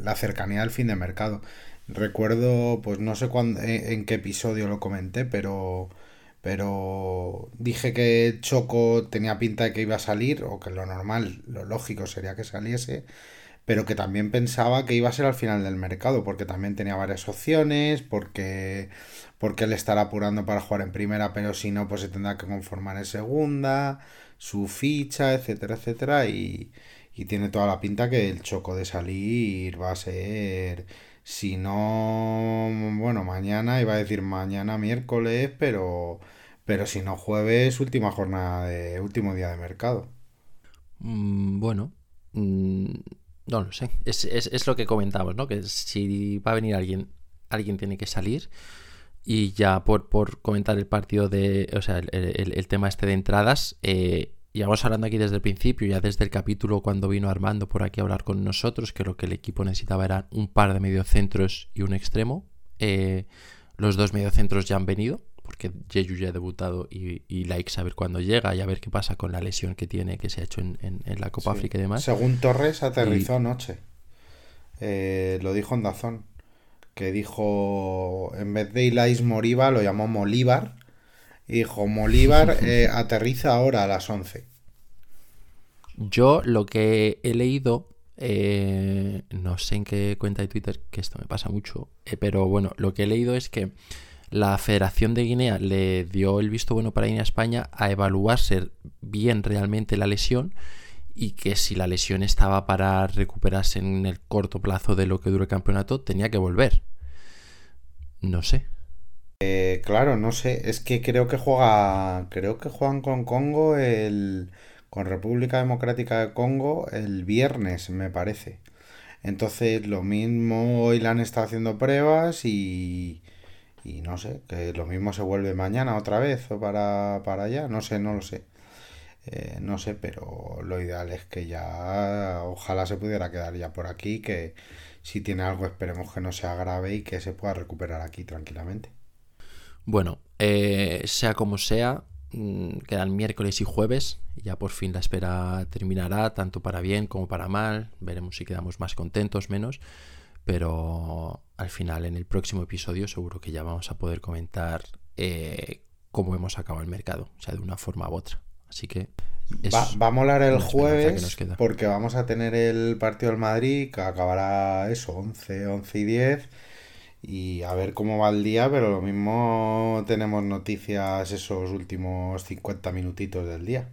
la cercanía del fin de mercado. Recuerdo, pues no sé cuándo, en, qué episodio lo comenté, pero, pero dije que Choco tenía pinta de que iba a salir, o que lo normal, lo lógico sería que saliese, pero que también pensaba que iba a ser al final del mercado, porque también tenía varias opciones, porque, porque él estará apurando para jugar en primera, pero si no, pues se tendrá que conformar en segunda, su ficha, etcétera, etcétera, y, y tiene toda la pinta que el Choco de salir va a ser si no, bueno, mañana, iba a decir mañana miércoles, pero, pero si no jueves, última jornada de, último día de mercado. Mm, bueno, mm, no lo sé. Es, es, es, lo que comentamos, ¿no? Que si va a venir alguien, alguien tiene que salir. Y ya por, por comentar el partido de, o sea, el, el, el tema este de entradas, eh, y vamos hablando aquí desde el principio, ya desde el capítulo cuando vino Armando por aquí a hablar con nosotros, que lo que el equipo necesitaba era un par de mediocentros y un extremo. Eh, los dos mediocentros ya han venido, porque Jeju ya ha debutado y, y like saber cuándo llega y a ver qué pasa con la lesión que tiene, que se ha hecho en, la Copa África y demás. Según Torres, aterrizó anoche. Eh, lo dijo en Dazón, que dijo, en vez de Ilais Moriba, lo llamó Molívar Hijo, Molívar eh, aterriza ahora a las 11. Yo lo que he leído, eh, no sé en qué cuenta de Twitter, que esto me pasa mucho, eh, pero bueno, lo que he leído es que la Federación de Guinea le dio el visto bueno para ir a España a evaluarse bien realmente la lesión y que si la lesión estaba para recuperarse en el corto plazo de lo que dure el campeonato, tenía que volver. No sé. Eh, claro, no sé, es que creo que juega, creo que juegan con Congo el, con República Democrática de Congo el viernes, me parece. Entonces, lo mismo hoy le han estado haciendo pruebas y, y no sé, que lo mismo se vuelve mañana otra vez o para, para allá, no sé, no lo sé. Eh, no sé, pero lo ideal es que ya, ojalá se pudiera quedar ya por aquí, que si tiene algo esperemos que no sea grave y que se pueda recuperar aquí tranquilamente. Bueno, eh, sea como sea, mm, quedan miércoles y jueves. Ya por fin la espera terminará, tanto para bien como para mal. Veremos si quedamos más contentos, menos. Pero al final, en el próximo episodio, seguro que ya vamos a poder comentar eh, cómo hemos acabado el mercado, o sea, de una forma u otra. Así que. Va, va, a molar el jueves porque vamos a tener el partido del Madrid que acabará eso, 11, 11 y 10 y a ver cómo va el día, pero lo mismo tenemos noticias esos últimos 50 minutitos del día.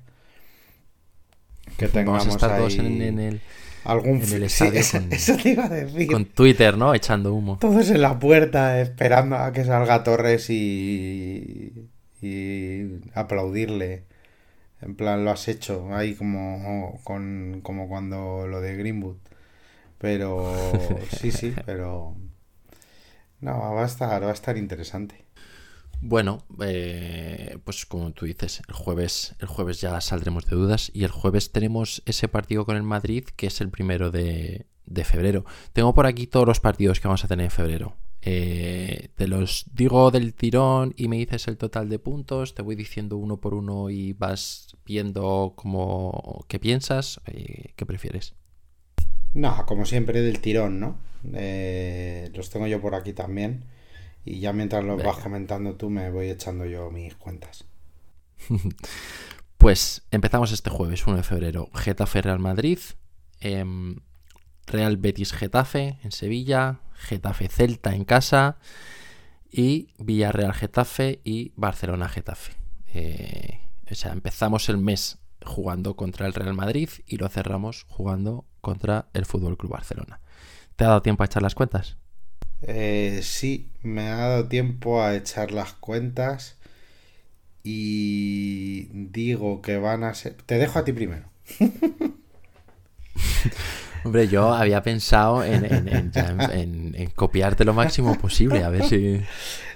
Que tengamos Vamos a estar todos en, el algún en el estadio con, eso te iba a decir. con Twitter, ¿no? Echando humo. Todos en la puerta esperando a que salga Torres y y aplaudirle. En plan, lo has hecho ahí como con como cuando lo de Greenwood. Pero sí, sí, pero no, va a estar, va a estar interesante. Bueno, eh, pues como tú dices, el jueves, el jueves ya saldremos de dudas y el jueves tenemos ese partido con el Madrid que es el primero de, febrero. Tengo por aquí todos los partidos que vamos a tener en febrero. Eh, te los digo del tirón y me dices el total de puntos, te voy diciendo uno por uno y vas viendo cómo qué piensas, eh, qué prefieres. No, como siempre del tirón, ¿no? Eh, los tengo yo por aquí también. Y ya mientras los vas comentando tú, me voy echando yo mis cuentas. pues empezamos este jueves, 1 de febrero. Getafe Real Madrid. Real Betis Getafe en Sevilla. Getafe Celta en casa. Y Villarreal Getafe y Barcelona Getafe. Eh, o sea, empezamos el mes jugando contra el Real Madrid y lo cerramos jugando contra el Fútbol Club Barcelona. ¿Te ha dado tiempo a echar las cuentas? Eh, sí, me ha dado tiempo a echar las cuentas y digo que van a ser... Te dejo a ti primero. Hombre, yo había pensado en, en, copiarte lo máximo posible, a ver si...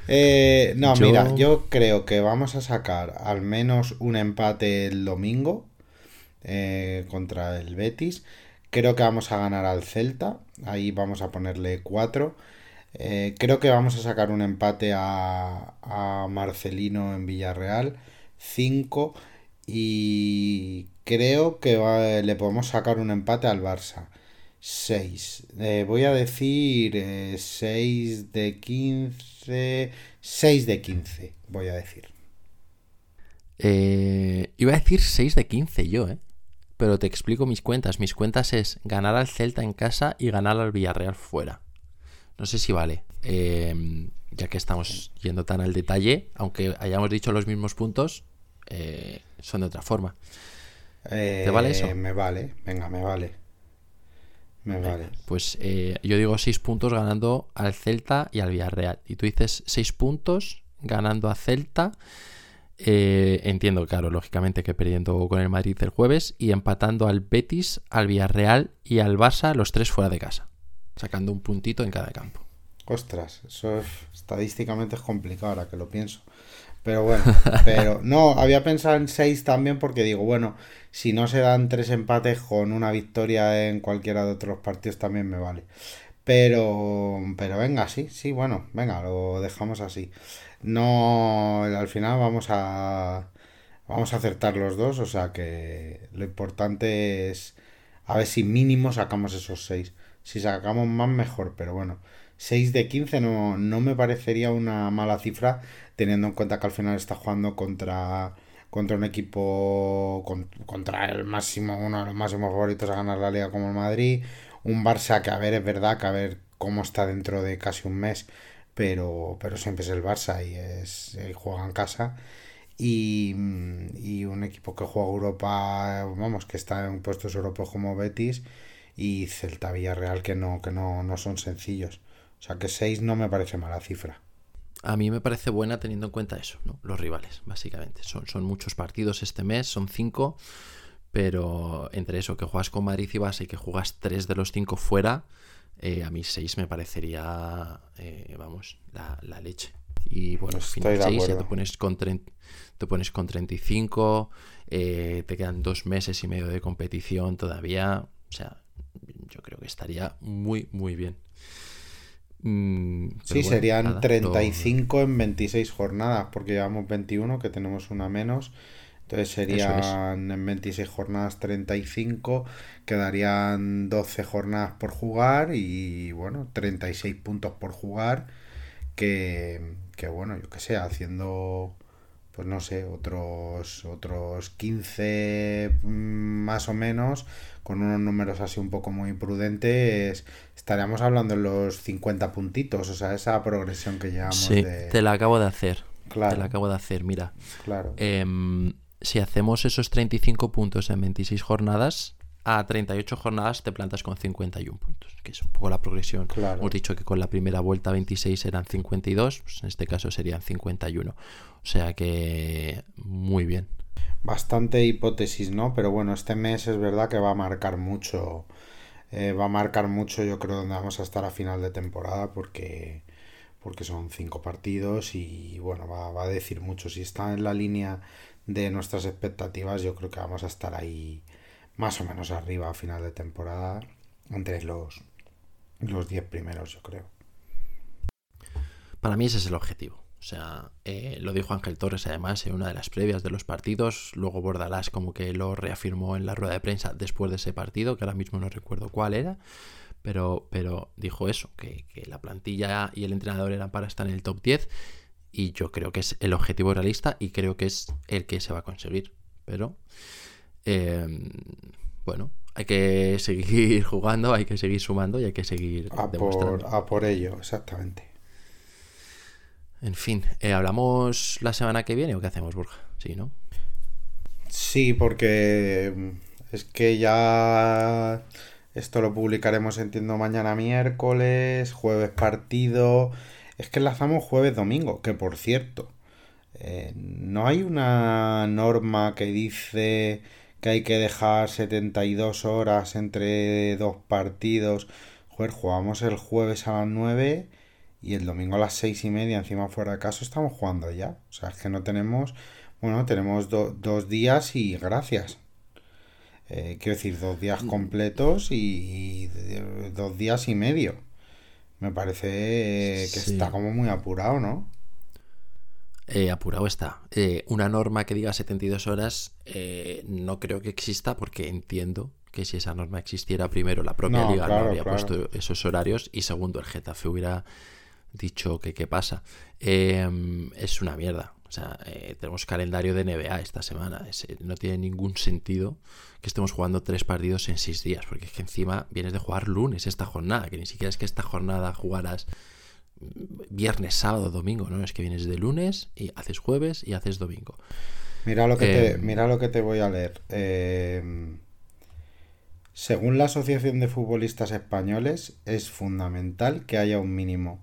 Eh, no, mira, yo creo que vamos a sacar al menos un empate el domingo eh, contra el Betis. Creo que vamos a ganar al Celta, ahí vamos a ponerle 4. Eh, creo que vamos a sacar un empate a, a Marcelino en Villarreal, 5. Y creo que le podemos sacar un empate al Barça. 6. Eh, voy a decir 6 eh, de 15. 6 de 15, voy a decir. Eh, iba a decir 6 de 15 yo, ¿eh? Pero te explico mis cuentas. Mis cuentas es ganar al Celta en casa y ganar al Villarreal fuera. No sé si vale. ya que estamos yendo tan al detalle, aunque hayamos dicho los mismos puntos, son de otra forma. ¿Te vale eso? Me vale, venga, me vale. Me vale. Pues eh, yo digo 6 puntos ganando al Celta y al Villarreal. Y tú dices 6 puntos ganando a Celta. Eh, entiendo, claro, lógicamente que perdiendo con el Madrid el jueves y empatando al Betis, al Villarreal y al Barça, los tres fuera de casa, sacando un puntito en cada campo. Ostras, eso estadísticamente es complicado ahora que lo pienso. Pero bueno, pero no, había pensado en 6 también porque digo, bueno, si no se dan tres empates con una victoria en cualquiera de otros partidos también me vale. Pero, pero venga, sí, sí, bueno, venga, lo dejamos así. No, al final vamos a, vamos a acertar los dos, o sea que lo importante es a ver si mínimo sacamos esos seis. Si sacamos más, mejor, pero bueno, 6 de 15 no, no me parecería una mala cifra, teniendo en cuenta que al final está jugando contra contra un equipo, contra el máximo, uno de los máximos favoritos a ganar la liga como el Madrid, un Barça que a ver, es verdad que a ver cómo está dentro de casi un mes, pero, pero siempre es el Barça y, es, juega en casa. Y, y, un equipo que juega Europa, vamos, que está en puestos europeos como Betis y Celta Villarreal que no, que no, no son sencillos. O sea que 6 no me parece mala cifra a mí me parece buena teniendo en cuenta eso, ¿no? Los rivales, básicamente. Son, son muchos partidos este mes, son cinco, pero entre eso, que juegas con Madrid y Barça y que juegas tres de los cinco fuera, eh, a mí seis me parecería, eh, vamos, la, leche. Y bueno, al final seis, ya te pones con, te pones con 35, eh, te quedan dos meses y medio de competición todavía. O sea, yo creo que estaría muy, muy bien. Mm, sí, serían 35 en 26 jornadas, porque llevamos 21, que tenemos una menos. Entonces serían en 26 jornadas 35, quedarían 12 jornadas por jugar y bueno, 36 puntos por jugar. Que, que bueno, yo que sé, haciendo pues no sé, otros, otros 15 mm, más o menos, con unos números así un poco muy prudentes, estaríamos hablando en los 50 puntitos, o sea, esa progresión que llevamos. Sí, te la acabo de hacer. Claro. Te la acabo de hacer, mira. Claro. Em, si hacemos esos 35 puntos en 26 jornadas, a 38 jornadas te plantas con 51 puntos, que es un poco la progresión. Hemos dicho que con la primera vuelta 26 eran 52, pues en este caso serían 51. O sea que muy bien. Bastante hipótesis, ¿no? Pero bueno, este mes es verdad que va a marcar mucho. Eh, va a marcar mucho, yo creo, donde vamos a estar a final de temporada, porque, porque son cinco partidos y bueno, va, va a decir mucho. Si está en la línea de nuestras expectativas, yo creo que vamos a estar ahí más o menos arriba a final de temporada, entre los, los 10 primeros, yo creo. Para mí ese es el objetivo. O sea, eh, lo dijo Ángel Torres además en una de las previas de los partidos. Luego Bordalás como que lo reafirmó en la rueda de prensa después de ese partido, que ahora mismo no recuerdo cuál era. Pero, pero dijo eso, que, que la plantilla y el entrenador eran para estar en el top 10. Y yo creo que es el objetivo realista y creo que es el que se va a conseguir. Pero Em, bueno, hay que seguir jugando, hay que seguir sumando y hay que seguir a Por, a por ello, exactamente. En fin, eh, ¿hablamos la semana que viene o qué hacemos, Burja? Sí, ¿no? Sí, porque mm, es que ya esto lo publicaremos, entiendo, mañana miércoles, jueves partido. Es que enlazamos jueves domingo, que por cierto, eh, no hay una norma que dice que hay que dejar 72 horas entre dos partidos. Joder, jugamos el jueves a las 9 y el domingo a las 6 y media, encima fuera de caso, estamos jugando ya. O sea, es que no tenemos, bueno, tenemos dos días y gracias. Eh, quiero decir, dos días mm. completos y, dos días y medio. Me parece que está como muy apurado, ¿no? Eh, apurado está. Eh, una norma que diga 72 horas no creo que exista porque entiendo que si esa norma existiera, primero la propia liga no habría puesto esos horarios y segundo el Getafe hubiera dicho que qué pasa. es una mierda. O sea, tenemos calendario de NBA esta semana. no tiene ningún sentido que estemos jugando tres partidos en seis días, porque es que encima vienes de jugar lunes esta jornada, que ni siquiera es que esta jornada jugaras viernes, sábado, domingo, ¿no? Es que vienes de lunes y haces jueves y haces domingo. Mira lo que, te, eh, mira lo que te voy a leer. Eh, según la Asociación de Futbolistas Españoles, es fundamental que haya un mínimo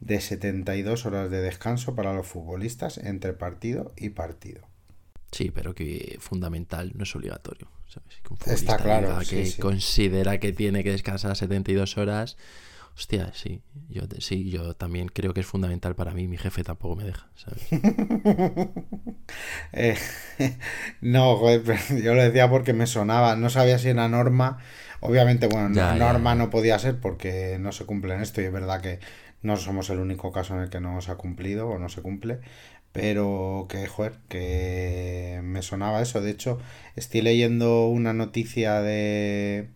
de 72 horas de descanso para los futbolistas entre partido y partido. Sí, pero que fundamental no es obligatorio. Está claro. Que considera que tiene que descansar 72 horas. Hostia, sí. Yo, sí, yo también creo que es fundamental para mí. Mi jefe tampoco me deja, ¿sabes? Eh, no, joder, yo lo decía porque me sonaba. No sabía si era norma. Obviamente, bueno, norma no podía ser porque no se cumple en esto. Y es verdad que no somos el único caso en el que no se ha cumplido o no se cumple. Pero que, joder, que me sonaba eso. De hecho, estoy leyendo una noticia de,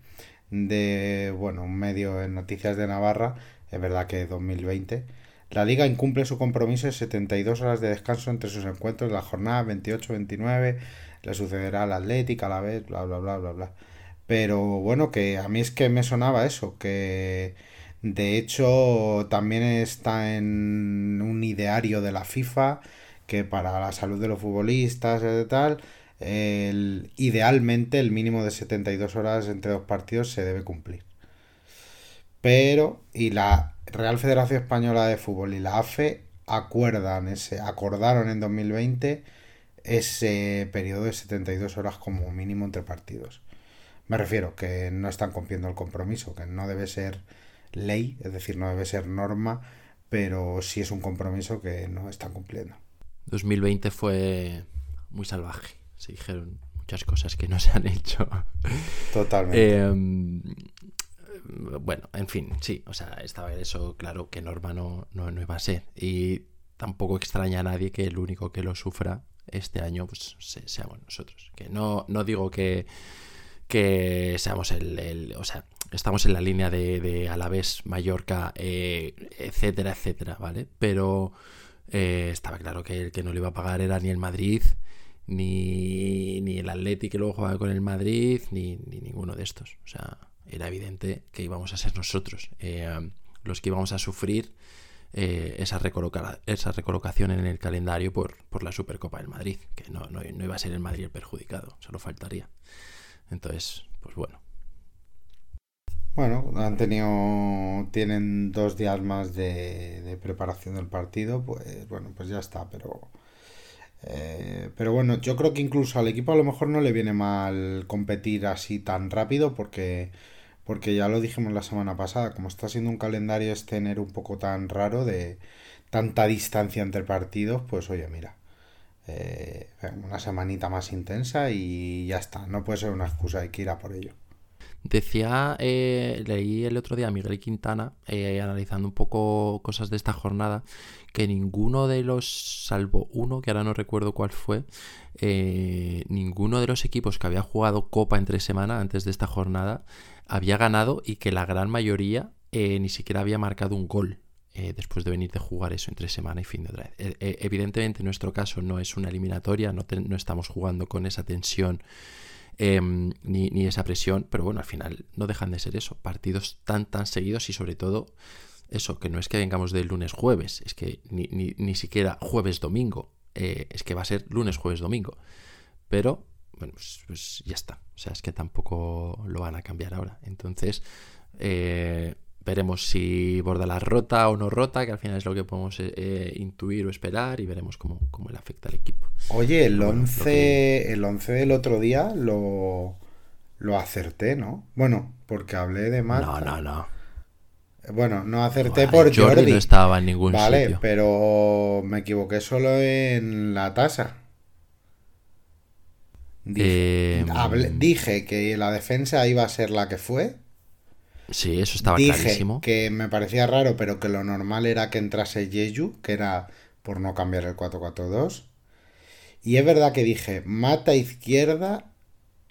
de bueno, un medio en Noticias de Navarra, es verdad que 2020. La liga incumple su compromiso de 72 horas de descanso entre sus encuentros de la jornada 28-29. Le sucederá al Atlético a la vez, bla, bla, bla, bla, bla. Pero bueno, que a mí es que me sonaba eso, que de hecho también está en un ideario de la FIFA que para la salud de los futbolistas y tal, idealmente el mínimo de 72 horas entre dos partidos se debe cumplir. Pero, y la Real Federación Española de Fútbol y la AFE acuerdan ese, acordaron en 2020 ese periodo de 72 horas como mínimo entre partidos. Me refiero que no están cumpliendo el compromiso, que no debe ser ley, es decir, no debe ser norma, pero sí es un compromiso que no están cumpliendo. 2020 fue muy salvaje. Se dijeron muchas cosas que no se han hecho. Totalmente. Em, bueno, en fin, sí, o sea, estaba eso claro que Norma no, no, iba a ser. Y tampoco extraña a nadie que el único que lo sufra este año pues seamos nosotros. Que no, no digo que, que seamos el, O sea, estamos en la línea de, de Alavés, Mallorca, eh, etcétera, etcétera, ¿vale? Pero eh, estaba claro que el que no le iba a pagar era ni el Madrid, ni, ni el Atleti que luego jugaba con el Madrid, ni, ninguno de estos. O sea, era evidente que íbamos a ser nosotros eh, los que íbamos a sufrir eh, esa, esa recolocación en el calendario por, por la Supercopa del Madrid, que no, no, no, iba a ser el Madrid el perjudicado, solo faltaría. Entonces, pues bueno, bueno, han tenido, tienen dos días más de, preparación del partido, pues bueno, pues ya está, pero, eh, pero bueno, yo creo que incluso al equipo a lo mejor no le viene mal competir así tan rápido porque, porque ya lo dijimos la semana pasada, como está siendo un calendario este enero un poco tan raro de tanta distancia entre partidos, pues oye, mira, eh, una semanita más intensa y ya está, no puede ser una excusa, hay que ir a por ello. Decía, eh, leí el otro día a Miguel Quintana, eh, analizando un poco cosas de esta jornada, que ninguno de los, salvo uno, que ahora no recuerdo cuál fue, eh, ninguno de los equipos que había jugado Copa entre semana antes de esta jornada había ganado y que la gran mayoría ni siquiera había marcado un gol. después de venir de jugar eso entre semana y fin de otra evidentemente en nuestro caso no es una eliminatoria, no, no estamos jugando con esa tensión Em, ni, esa presión, pero bueno, al final no dejan de ser eso, partidos tan, tan seguidos y sobre todo eso, que no es que vengamos del lunes jueves, es que ni, ni, siquiera jueves domingo, eh, es que va a ser lunes jueves domingo, pero bueno, pues, pues, ya está, o sea, es que tampoco lo van a cambiar ahora, entonces... Eh, veremos si Bordalas rota o no rota, que al final es lo que podemos eh, eh, intuir o esperar y veremos cómo, cómo, le afecta al equipo. Oye, el 11, el 11 del otro día lo, lo acerté, ¿no? Bueno, porque hablé de Marta. No, no, no. Bueno, no acerté por Jordi. Jordi. no estaba en ningún vale, sitio. pero me equivoqué solo en la tasa. Dije, Eh, hablé- dije que la defensa iba a ser la que fue. Sí, eso estaba Dije clarísimo. que me parecía raro, pero que lo normal era que entrase Jeju, que era por no cambiar el 4-4-2. Y es verdad que dije, mata izquierda,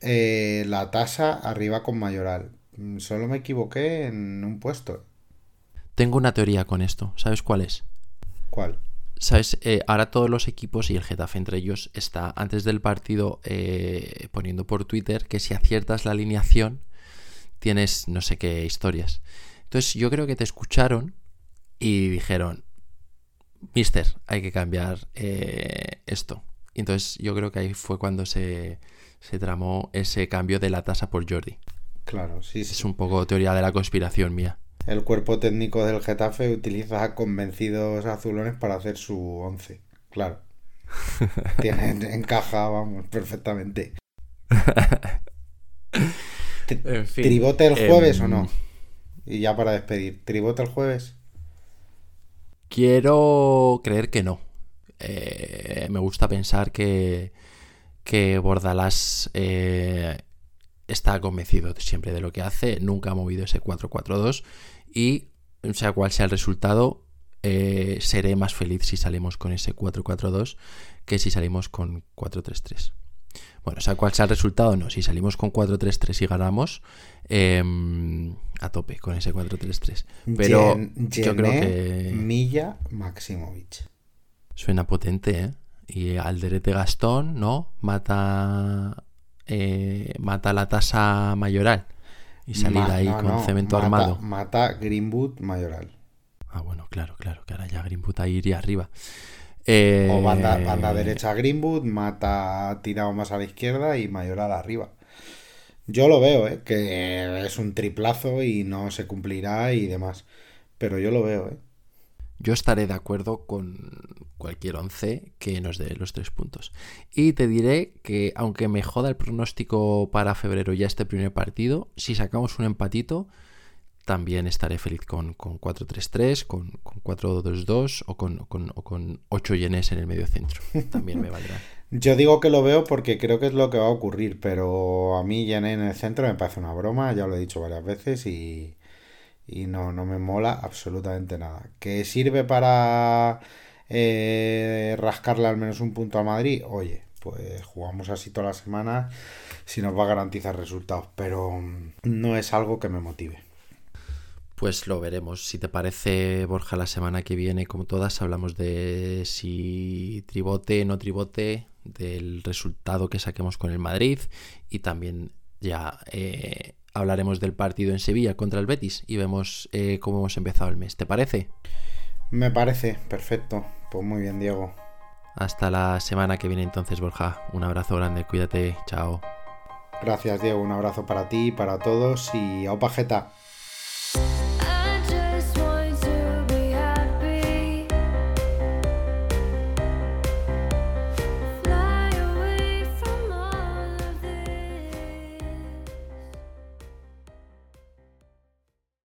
eh, la tasa arriba con Mayoral. Mm, Solo me equivoqué en un puesto. Tengo una teoría con esto. ¿Sabes cuál es? ¿Cuál? ¿Sabes? Eh, ahora todos los equipos y el Getafe entre ellos está antes del partido eh, poniendo por Twitter que si aciertas la alineación tienes no sé qué historias. Entonces yo creo que te escucharon y dijeron, Mister, hay que cambiar eh, esto. Y entonces yo creo que ahí fue cuando se, se tramó ese cambio de la tasa por Jordi. Claro, sí, Es sí. un poco teoría de la conspiración mía. El cuerpo técnico del Getafe utiliza a convencidos azulones para hacer su 11. Claro. Tiene, encaja, vamos, perfectamente. Tri- En fin, ¿Tribote el jueves o em, no? Y ya para despedir, ¿tribote el jueves? Quiero creer que no. Eh, me gusta pensar que, que Bordalás eh, está convencido siempre de lo que hace, nunca ha movido ese 4-4-2 y sea cual sea el resultado, eh, seré más feliz si salimos con ese 4-4-2 que si salimos con 4-3-3. Bueno, sea cual sea el resultado, no. Si salimos con 4-3-3 y ganamos, em, a tope con ese 4-3-3. Pero Gen- yo creo que Milla Maximovic. suena potente, ¿eh? Y Alderete Gastón, ¿no? Mata, eh, mata la tasa mayoral y salir Ma- ahí no, con no, cemento mata- armado. Mata Greenwood Mayoral. Ah, bueno, claro, claro, que ahora ya Greenwood ahí iría arriba. Eh, O banda, banda derecha Greenwood, mata tirado más a la izquierda y Mayoral arriba. Yo lo veo, ¿eh? que es un triplazo y no se cumplirá y demás. Pero yo lo veo, ¿eh? Yo estaré de acuerdo con cualquier once que nos dé los tres puntos. Y te diré que, aunque me joda el pronóstico para febrero ya este primer partido, si sacamos un empatito, también estaré feliz con, con 4-3-3, con, con 4-2-2 o con, con, o con 8 yenes en el medio centro. También me valdrá. Yo digo que lo veo porque creo que es lo que va a ocurrir, pero a mí Jané en el centro me parece una broma, ya lo he dicho varias veces y, y no, no me mola absolutamente nada. ¿Que sirve para eh, rascarle al menos un punto a Madrid? Oye, pues jugamos así toda la semana si nos va a garantizar resultados, pero mm, no es algo que me motive. Pues lo veremos. Si te parece, Borja, la semana que viene, como todas, hablamos de si tribote, no tribote, del resultado que saquemos con el Madrid y también ya eh, hablaremos del partido en Sevilla contra el Betis y vemos eh, cómo hemos empezado el mes. ¿Te parece? Me parece perfecto. Pues muy bien, Diego. Hasta la semana que viene entonces, Borja. Un abrazo grande, cuídate, chao. Gracias, Diego. Un abrazo para ti, para todos y a Opajeta.